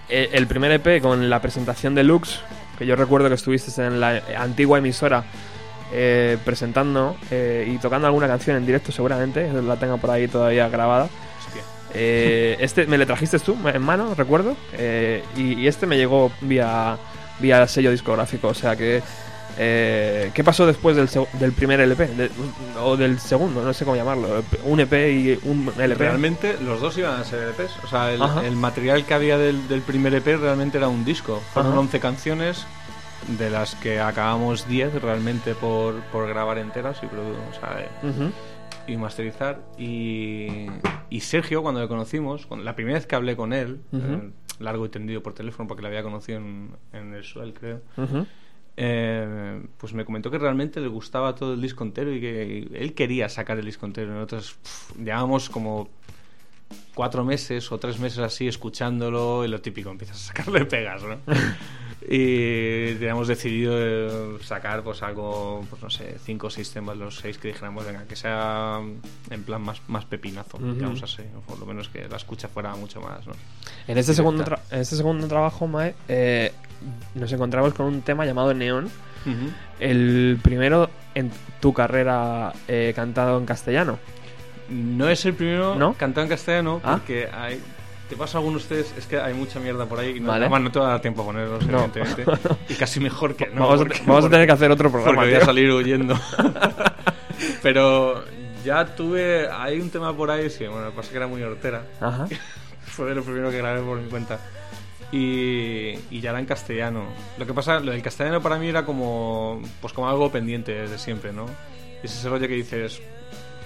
eh, el primer EP con la presentación de Lux, que yo recuerdo que estuviste en la antigua emisora eh, presentando eh, y tocando alguna canción en directo seguramente, la tengo por ahí todavía grabada. Eh, este me le trajiste tú en mano, recuerdo, eh, y, y este me llegó vía, vía sello discográfico, o sea que... eh, ¿Qué pasó después del, del primer LP? De- o del segundo, no sé cómo llamarlo. Un EP y un LP. Realmente los dos iban a ser EPs. O sea, el, material que había del, del primer EP realmente era un disco. Fueron Ajá. 11 canciones, de las que acabamos 10 realmente por, por grabar enteras y, o sea, eh, y masterizar. Y, y Sergio, cuando le conocimos, cuando- la primera vez que hablé con él, eh, largo y tendido por teléfono, porque le había conocido en, en el Suel, creo. Eh, pues me comentó que realmente le gustaba todo el disco entero y que él quería sacar el disco entero. Nosotros pf, llevábamos como cuatro meses o tres meses así escuchándolo y lo típico, empiezas a sacarle pegas, ¿no? y teníamos decidido eh, sacar pues algo, pues no sé, cinco o seis temas, los seis que dijéramos, venga, que sea en plan más, más pepinazo, Ujú. digamos así, o por lo menos que la escucha fuera mucho más, ¿no? En este, segundo Directa. tra- en este segundo trabajo, Mae, eh, nos encontramos con un tema llamado Neón. El primero en tu carrera eh, cantado en castellano. No es el primero ¿No? cantado en castellano Ah. porque hay... Te pasa a algunos de ustedes, es que hay mucha mierda por ahí y no, Vale. además no te va a dar tiempo a ponerlos, No. evidentemente. Y casi mejor que no. vamos a, porque- vamos a tener que hacer otro programa. porque voy a salir huyendo. Pero ya tuve. Hay un tema por ahí, sí, bueno, pasa que era muy hortera. Ajá. Fue de lo primero que grabé por mi cuenta. Y, y ya era en castellano. Lo que pasa, lo del castellano para mí era como. Pues como algo pendiente desde siempre, ¿no? Es ese rollo que dices.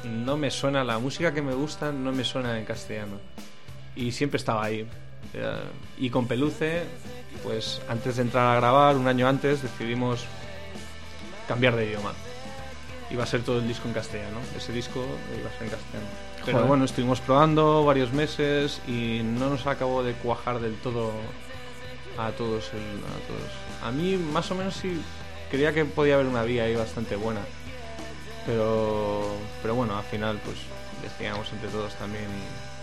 No me suena, la música que me gusta no me suena en castellano. Y siempre estaba ahí. Eh, y con Peluce, pues antes de entrar a grabar, un año antes, decidimos cambiar de idioma. Iba a ser todo el disco en castellano. Ese disco iba a ser en castellano. Pero Joder. bueno, estuvimos probando varios meses y no nos acabó de cuajar del todo a todos, el- a todos. A mí más o menos sí creía que podía haber una vía ahí bastante buena. Pero, pero bueno, al final pues decidíamos entre todos también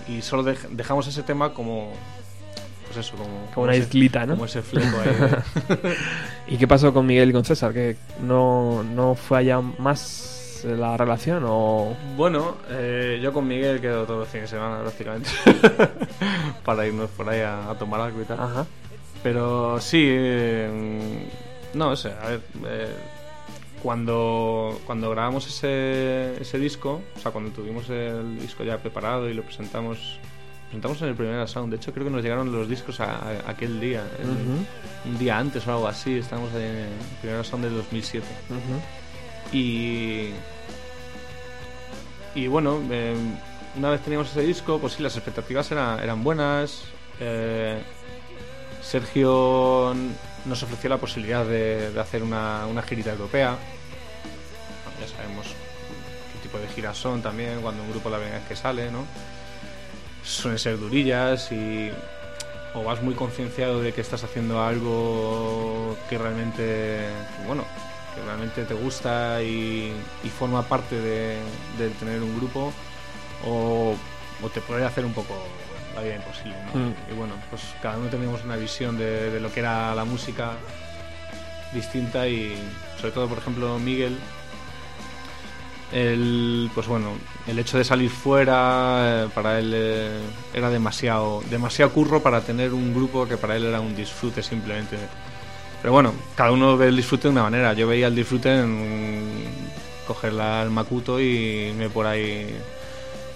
y, solo dej- dejamos ese tema como pues eso, como, Como una ese- islita, ¿no? Como ese fleco ahí. de- ¿Y qué pasó con Miguel y con César? ¿Que no, no fue allá más la relación o...? Bueno, eh, yo con Miguel quedo todos los fines de semana prácticamente para irnos por ahí a, a tomar algo y tal. Ajá. Pero sí, eh, no sé, a ver, eh, cuando, cuando grabamos ese, ese disco, o sea, cuando tuvimos el disco ya preparado y lo presentamos, presentamos en el primer sound, de hecho creo que nos llegaron los discos a, a- aquel día, el- un día antes o algo así, estábamos en el primer sound del 2007. ujú. Y. Y bueno, eh, una vez teníamos ese disco, pues sí, las expectativas eran, eran buenas. Eh, Sergio nos ofreció la posibilidad de, de hacer una, una girita europea. Ya sabemos qué tipo de giras son también, cuando un grupo la primera vez que sale, ¿no? Suelen ser durillas y. O vas muy concienciado de que estás haciendo algo que realmente. Bueno, que realmente te gusta y, y forma parte de, de tener un grupo o, o te puede hacer un poco la vida imposible ¿no? Mm. y bueno pues cada uno teníamos una visión de, de lo que era la música distinta y sobre todo por ejemplo Miguel el pues bueno el hecho de salir fuera eh, para él eh, era demasiado demasiado curro para tener un grupo que para él era un disfrute simplemente pero bueno, cada uno ve el disfrute de una manera. Yo veía el disfrute en coger la- el macuto y irme por ahí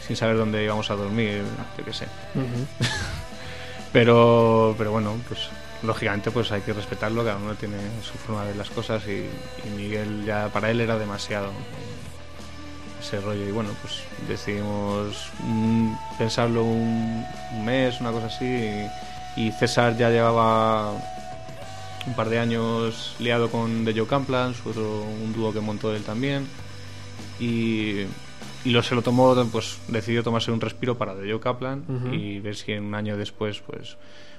sin saber dónde íbamos a dormir, yo qué sé. Pero, pero bueno, pues lógicamente pues hay que respetarlo, cada uno tiene su forma de ver las cosas y, y Miguel ya para él era demasiado ese rollo y bueno, pues decidimos mm, pensarlo un, un mes, una cosa así y, y César ya llevaba un par de años liado con The Joe Camplan, su otro, un dúo que montó él también. Y, y lo, se lo tomó, pues decidió tomarse un respiro para The Joe Kaplan y ver si en un año después pues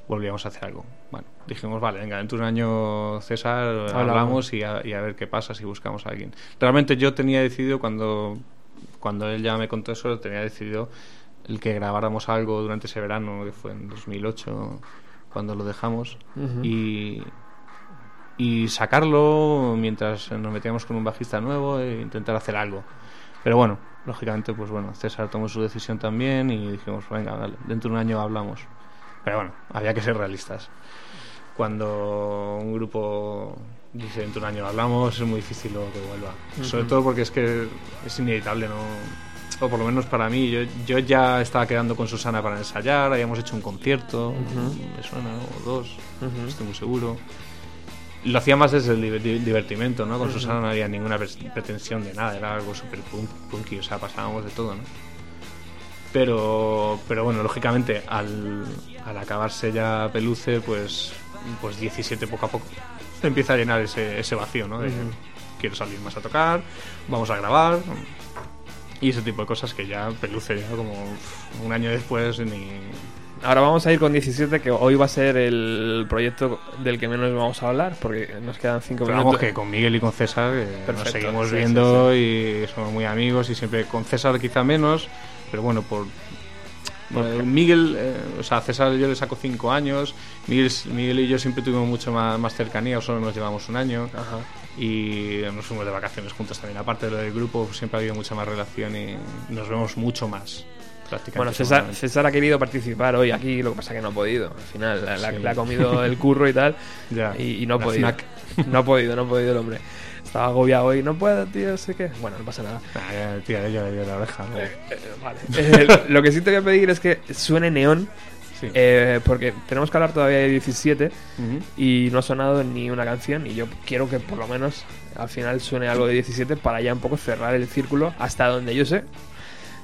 volvíamos a hacer algo. Bueno, dijimos, vale, venga, dentro de un año César Hablamos. hablamos y a, y a ver qué pasa si buscamos a alguien. Realmente yo tenía decidido cuando, cuando él ya me contó eso, tenía decidido el que grabáramos algo durante ese verano, que fue en 2008, cuando lo dejamos. Y, y sacarlo mientras nos metíamos con un bajista nuevo e intentar hacer algo. Pero bueno, lógicamente, pues bueno, César tomó su decisión también y dijimos, venga, dale, dentro de un año hablamos. Pero bueno, había que ser realistas. Cuando un grupo dice dentro de un año hablamos, es muy difícil luego que vuelva. Sobre todo porque es que es inevitable, ¿no? O por lo menos para mí, yo, yo ya estaba quedando con Susana para ensayar, habíamos hecho un concierto, me suena, o dos, estoy muy seguro. Lo hacía más desde el diver- divertimento, ¿no? Con Susana no había ninguna pretensión de nada, era algo súper punk, punky, o sea, pasábamos de todo, ¿no? Pero, pero bueno, lógicamente, al, al acabarse ya Peluce, pues, pues 17 poco a poco empieza a llenar ese, ese vacío, ¿no? De. Quiero salir más a tocar, vamos a grabar, y ese tipo de cosas que ya Peluce, ya como un año después, ni, ahora vamos a ir con 17, que hoy va a ser el proyecto del que menos vamos a hablar, porque nos quedan 5 Pero minutos. vamos que con Miguel y con César eh, nos seguimos sí, viendo y somos muy amigos y siempre con César quizá menos, pero bueno, por... bueno, Miguel, eh, o sea, a César yo le saco cinco años, Miguel, Miguel y yo siempre tuvimos mucho más, más cercanía, solo nos llevamos un año Ajá. y nos fuimos de vacaciones juntos también. Aparte de lo del grupo, siempre ha habido mucha más relación y nos vemos mucho más. Prácticamente Bueno, César. César ha querido participar hoy aquí, lo que pasa que no ha podido. Al final, la- la- Sí. le ha comido el curro y tal, Ya, y, y no ha podido. No ha podido, no ha podido el hombre. Estaba agobiado hoy, no puedo, tío, sé qué. Bueno, no pasa nada. Ah, tía, yo le dio la oreja. ¿no? Eh, vale. Eh, lo que sí te voy a pedir es que suene neón, Sí. eh, porque tenemos que hablar todavía de 17 Ujú. y no ha sonado ni una canción y yo quiero que por lo menos al final suene algo de 17 para ya un poco cerrar el círculo hasta donde yo sé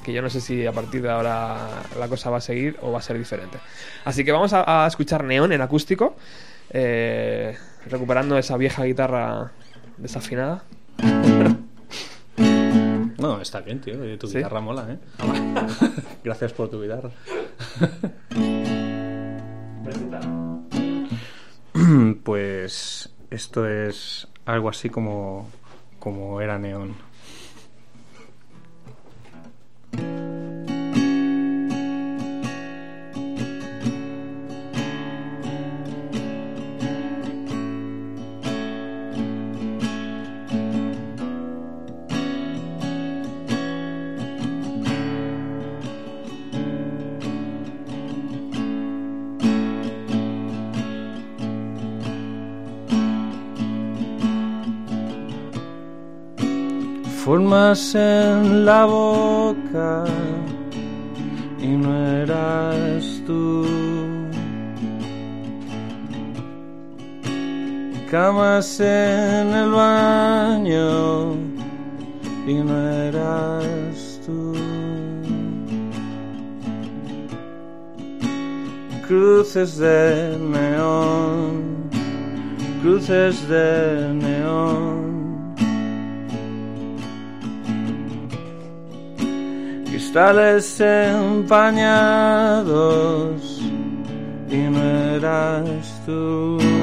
que yo no sé si a partir de ahora la cosa va a seguir o va a ser diferente así que vamos a, a escuchar Neón en acústico eh, recuperando esa vieja guitarra desafinada No, está bien, tío. Tu ¿Sí? guitarra mola, ¿eh? Gracias por tu guitarra. pues esto es algo así como, como era Neón. Formas en la boca y no eras tú. Camas en el baño y no eras tú. Cruces de neón, cruces de cristales empañados y no eras tú.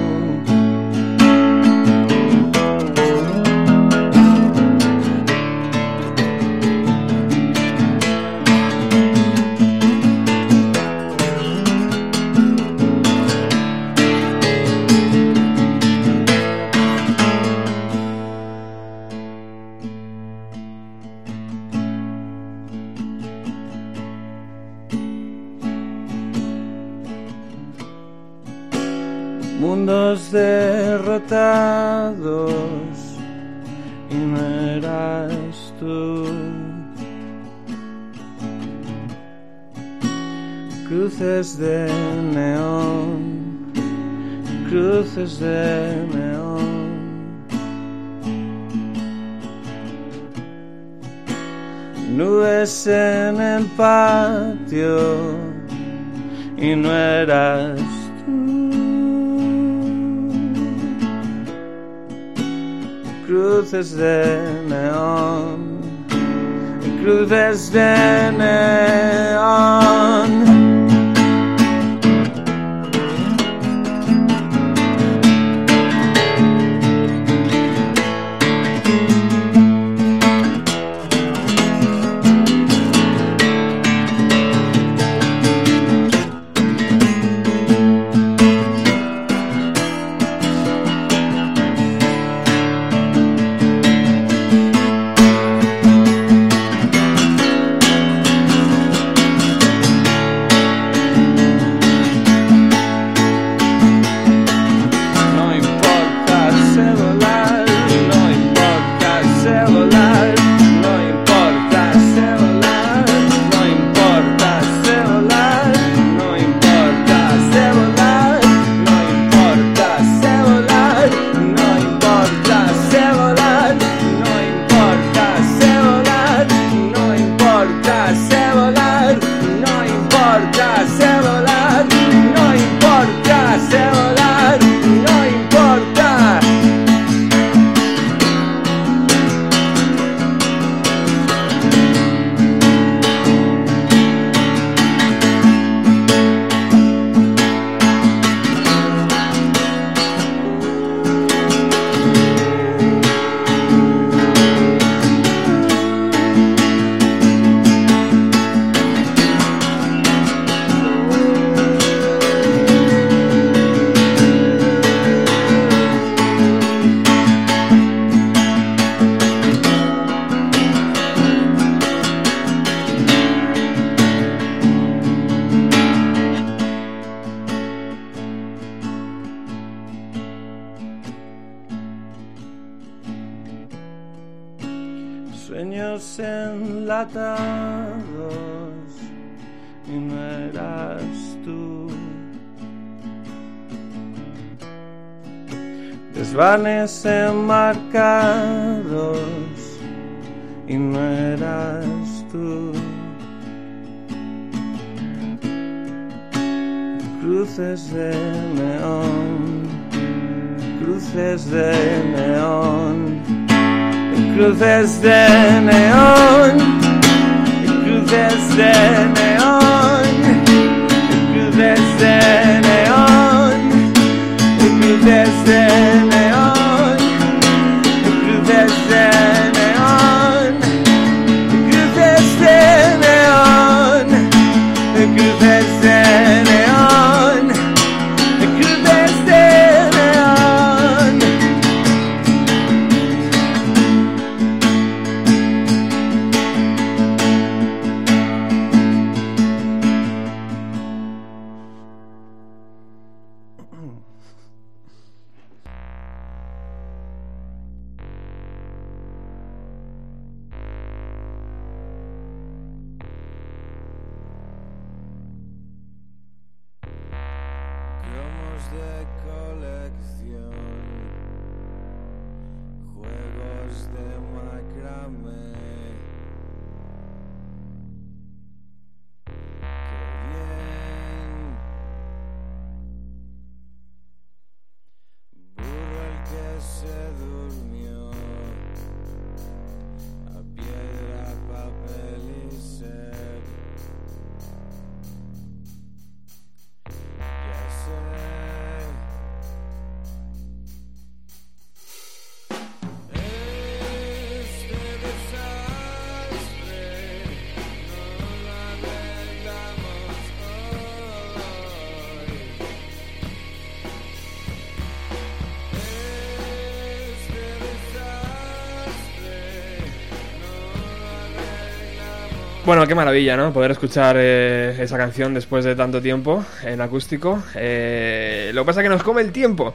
Bueno, qué maravilla, ¿no? Poder escuchar eh, esa canción después de tanto tiempo en acústico. Eh, lo que pasa es que nos come el tiempo.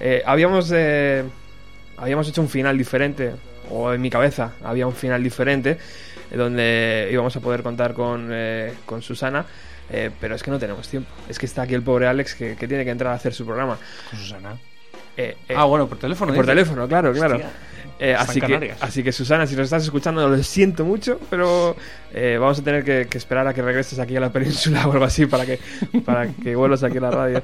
Eh, habíamos, eh, habíamos hecho un final diferente, o en mi cabeza había un final diferente, eh, donde íbamos a poder contar con, eh, con Susana. eh, pero es que no tenemos tiempo. Es que está aquí el pobre Alex que, que tiene que entrar a hacer su programa. Con Susana. Eh, eh, Ah, bueno, por teléfono. por teléfono, claro, claro. Hostia. Eh, así, que, así que Susana, si nos estás escuchando, lo siento mucho, pero eh, vamos a tener que, que esperar a que regreses aquí a la península o algo así para que, para que vuelvas aquí a la radio.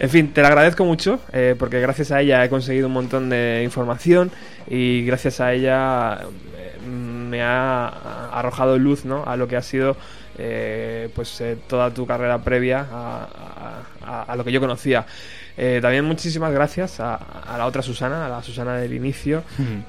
En fin, te lo agradezco mucho eh, porque gracias a ella he conseguido un montón de información y gracias a ella eh, me ha arrojado luz ¿no? a lo que ha sido eh, pues eh, toda tu carrera previa a, a- a- a lo que yo conocía. Eh, también muchísimas gracias a, a la otra Susana, a la Susana del inicio,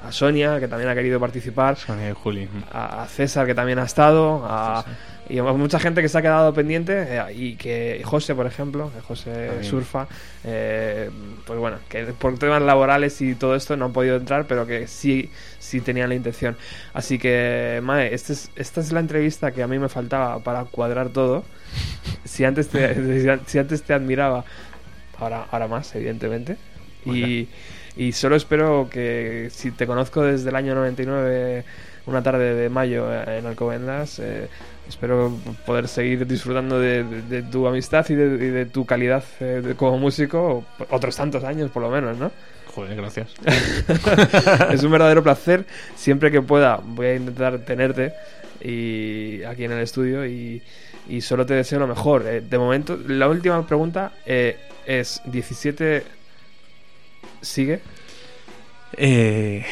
a Sonia, que también ha querido participar, Sonia y Juli. a, a César, que también ha estado, a, y a mucha gente que se ha quedado pendiente, eh, y que José, por ejemplo, que José También. Surfa, eh, pues bueno, que por temas laborales y todo esto no han podido entrar, pero que sí, sí tenían la intención. Así que, Mae, este es- esta es la entrevista que a mí me faltaba para cuadrar todo. Si antes te, si antes te admiraba, ahora, ahora más, evidentemente. Y, y solo espero que si te conozco desde el año 99, una tarde de mayo eh, en Alcobendas, eh, espero poder seguir disfrutando de, de- de tu amistad y de, y de tu calidad eh, de- como músico otros tantos años por lo menos, ¿no? Joder, gracias. es un verdadero placer. Siempre que pueda voy a intentar tenerte y aquí en el estudio y, y solo te deseo lo mejor. Eh, de momento, la última pregunta eh, es 17 sigue. Eh,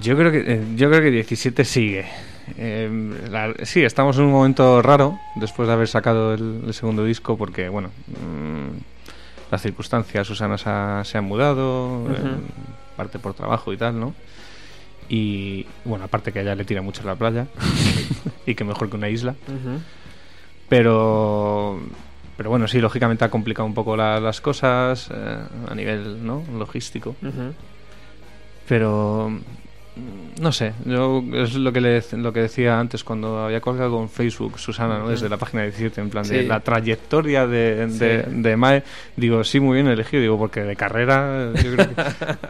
yo creo que eh, yo creo que 17 sigue. Eh, la- sí, estamos en un momento raro después de haber sacado el, el segundo disco porque bueno, mm, las circunstancias, Susana se ha, se ha mudado, eh, parte por trabajo y tal, ¿no? Y bueno, aparte que a ella le tira mucho la playa y que mejor que una isla. Pero pero bueno, sí, lógicamente ha complicado un poco la- las cosas eh, a nivel ¿no? logístico. Pero no sé, yo es lo que le, lo que decía antes cuando había colgado en Facebook Susana, ¿no? desde la página 17, en plan de la trayectoria de, de, de Mae. Digo, sí, muy bien elegido, digo, porque de carrera, yo creo que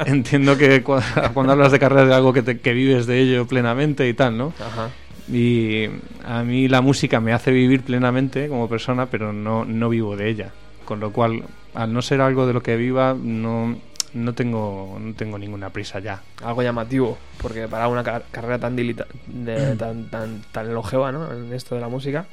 entiendo que cu- cuando hablas de carrera de algo que, te- que vives de ello plenamente y tal, ¿no? Ajá. Y a mí la música me hace vivir plenamente como persona, pero no, no vivo de ella. Con lo cual, al no ser algo de lo que viva, no, no, tengo, no tengo ninguna prisa ya. Algo llamativo, porque para una car- carrera tan, de- tan, tan, tan longeva, ¿no? En esto de la música.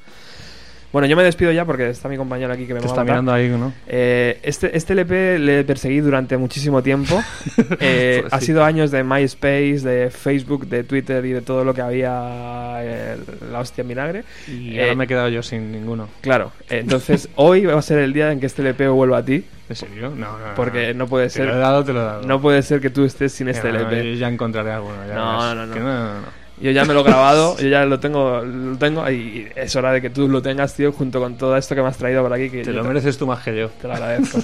Bueno, yo me despido ya porque está mi compañero aquí que me Te va está mirando ahí, ¿no? Eh, este, este LP le perseguí durante muchísimo tiempo. Eh, Pues Ha sí. sido años de MySpace, de Facebook, de Twitter y de todo lo que había eh, la hostia en vinagre. Y Eh, ahora me he quedado yo sin ninguno. Claro, entonces hoy va a ser el día en que este LP vuelva a ti, ¿En serio? No, no, no. porque no puede Te lo he ser, dado, te lo he dado. no puede ser que tú estés sin este no, LP. yo ya encontraré alguno. ya No, verás. no, no. Que no, no, no. Yo ya me lo he grabado, yo ya lo tengo, lo tengo y es hora de que tú lo tengas, tío, junto con todo esto que me has traído por aquí. Que Te lo mereces tú más que yo. Te lo agradezco.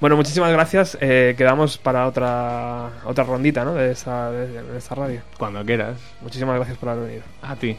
bueno, muchísimas gracias. Eh, quedamos para otra otra rondita, ¿no? De esa, de, de esta radio. Cuando quieras. Muchísimas gracias por haber venido. A ti.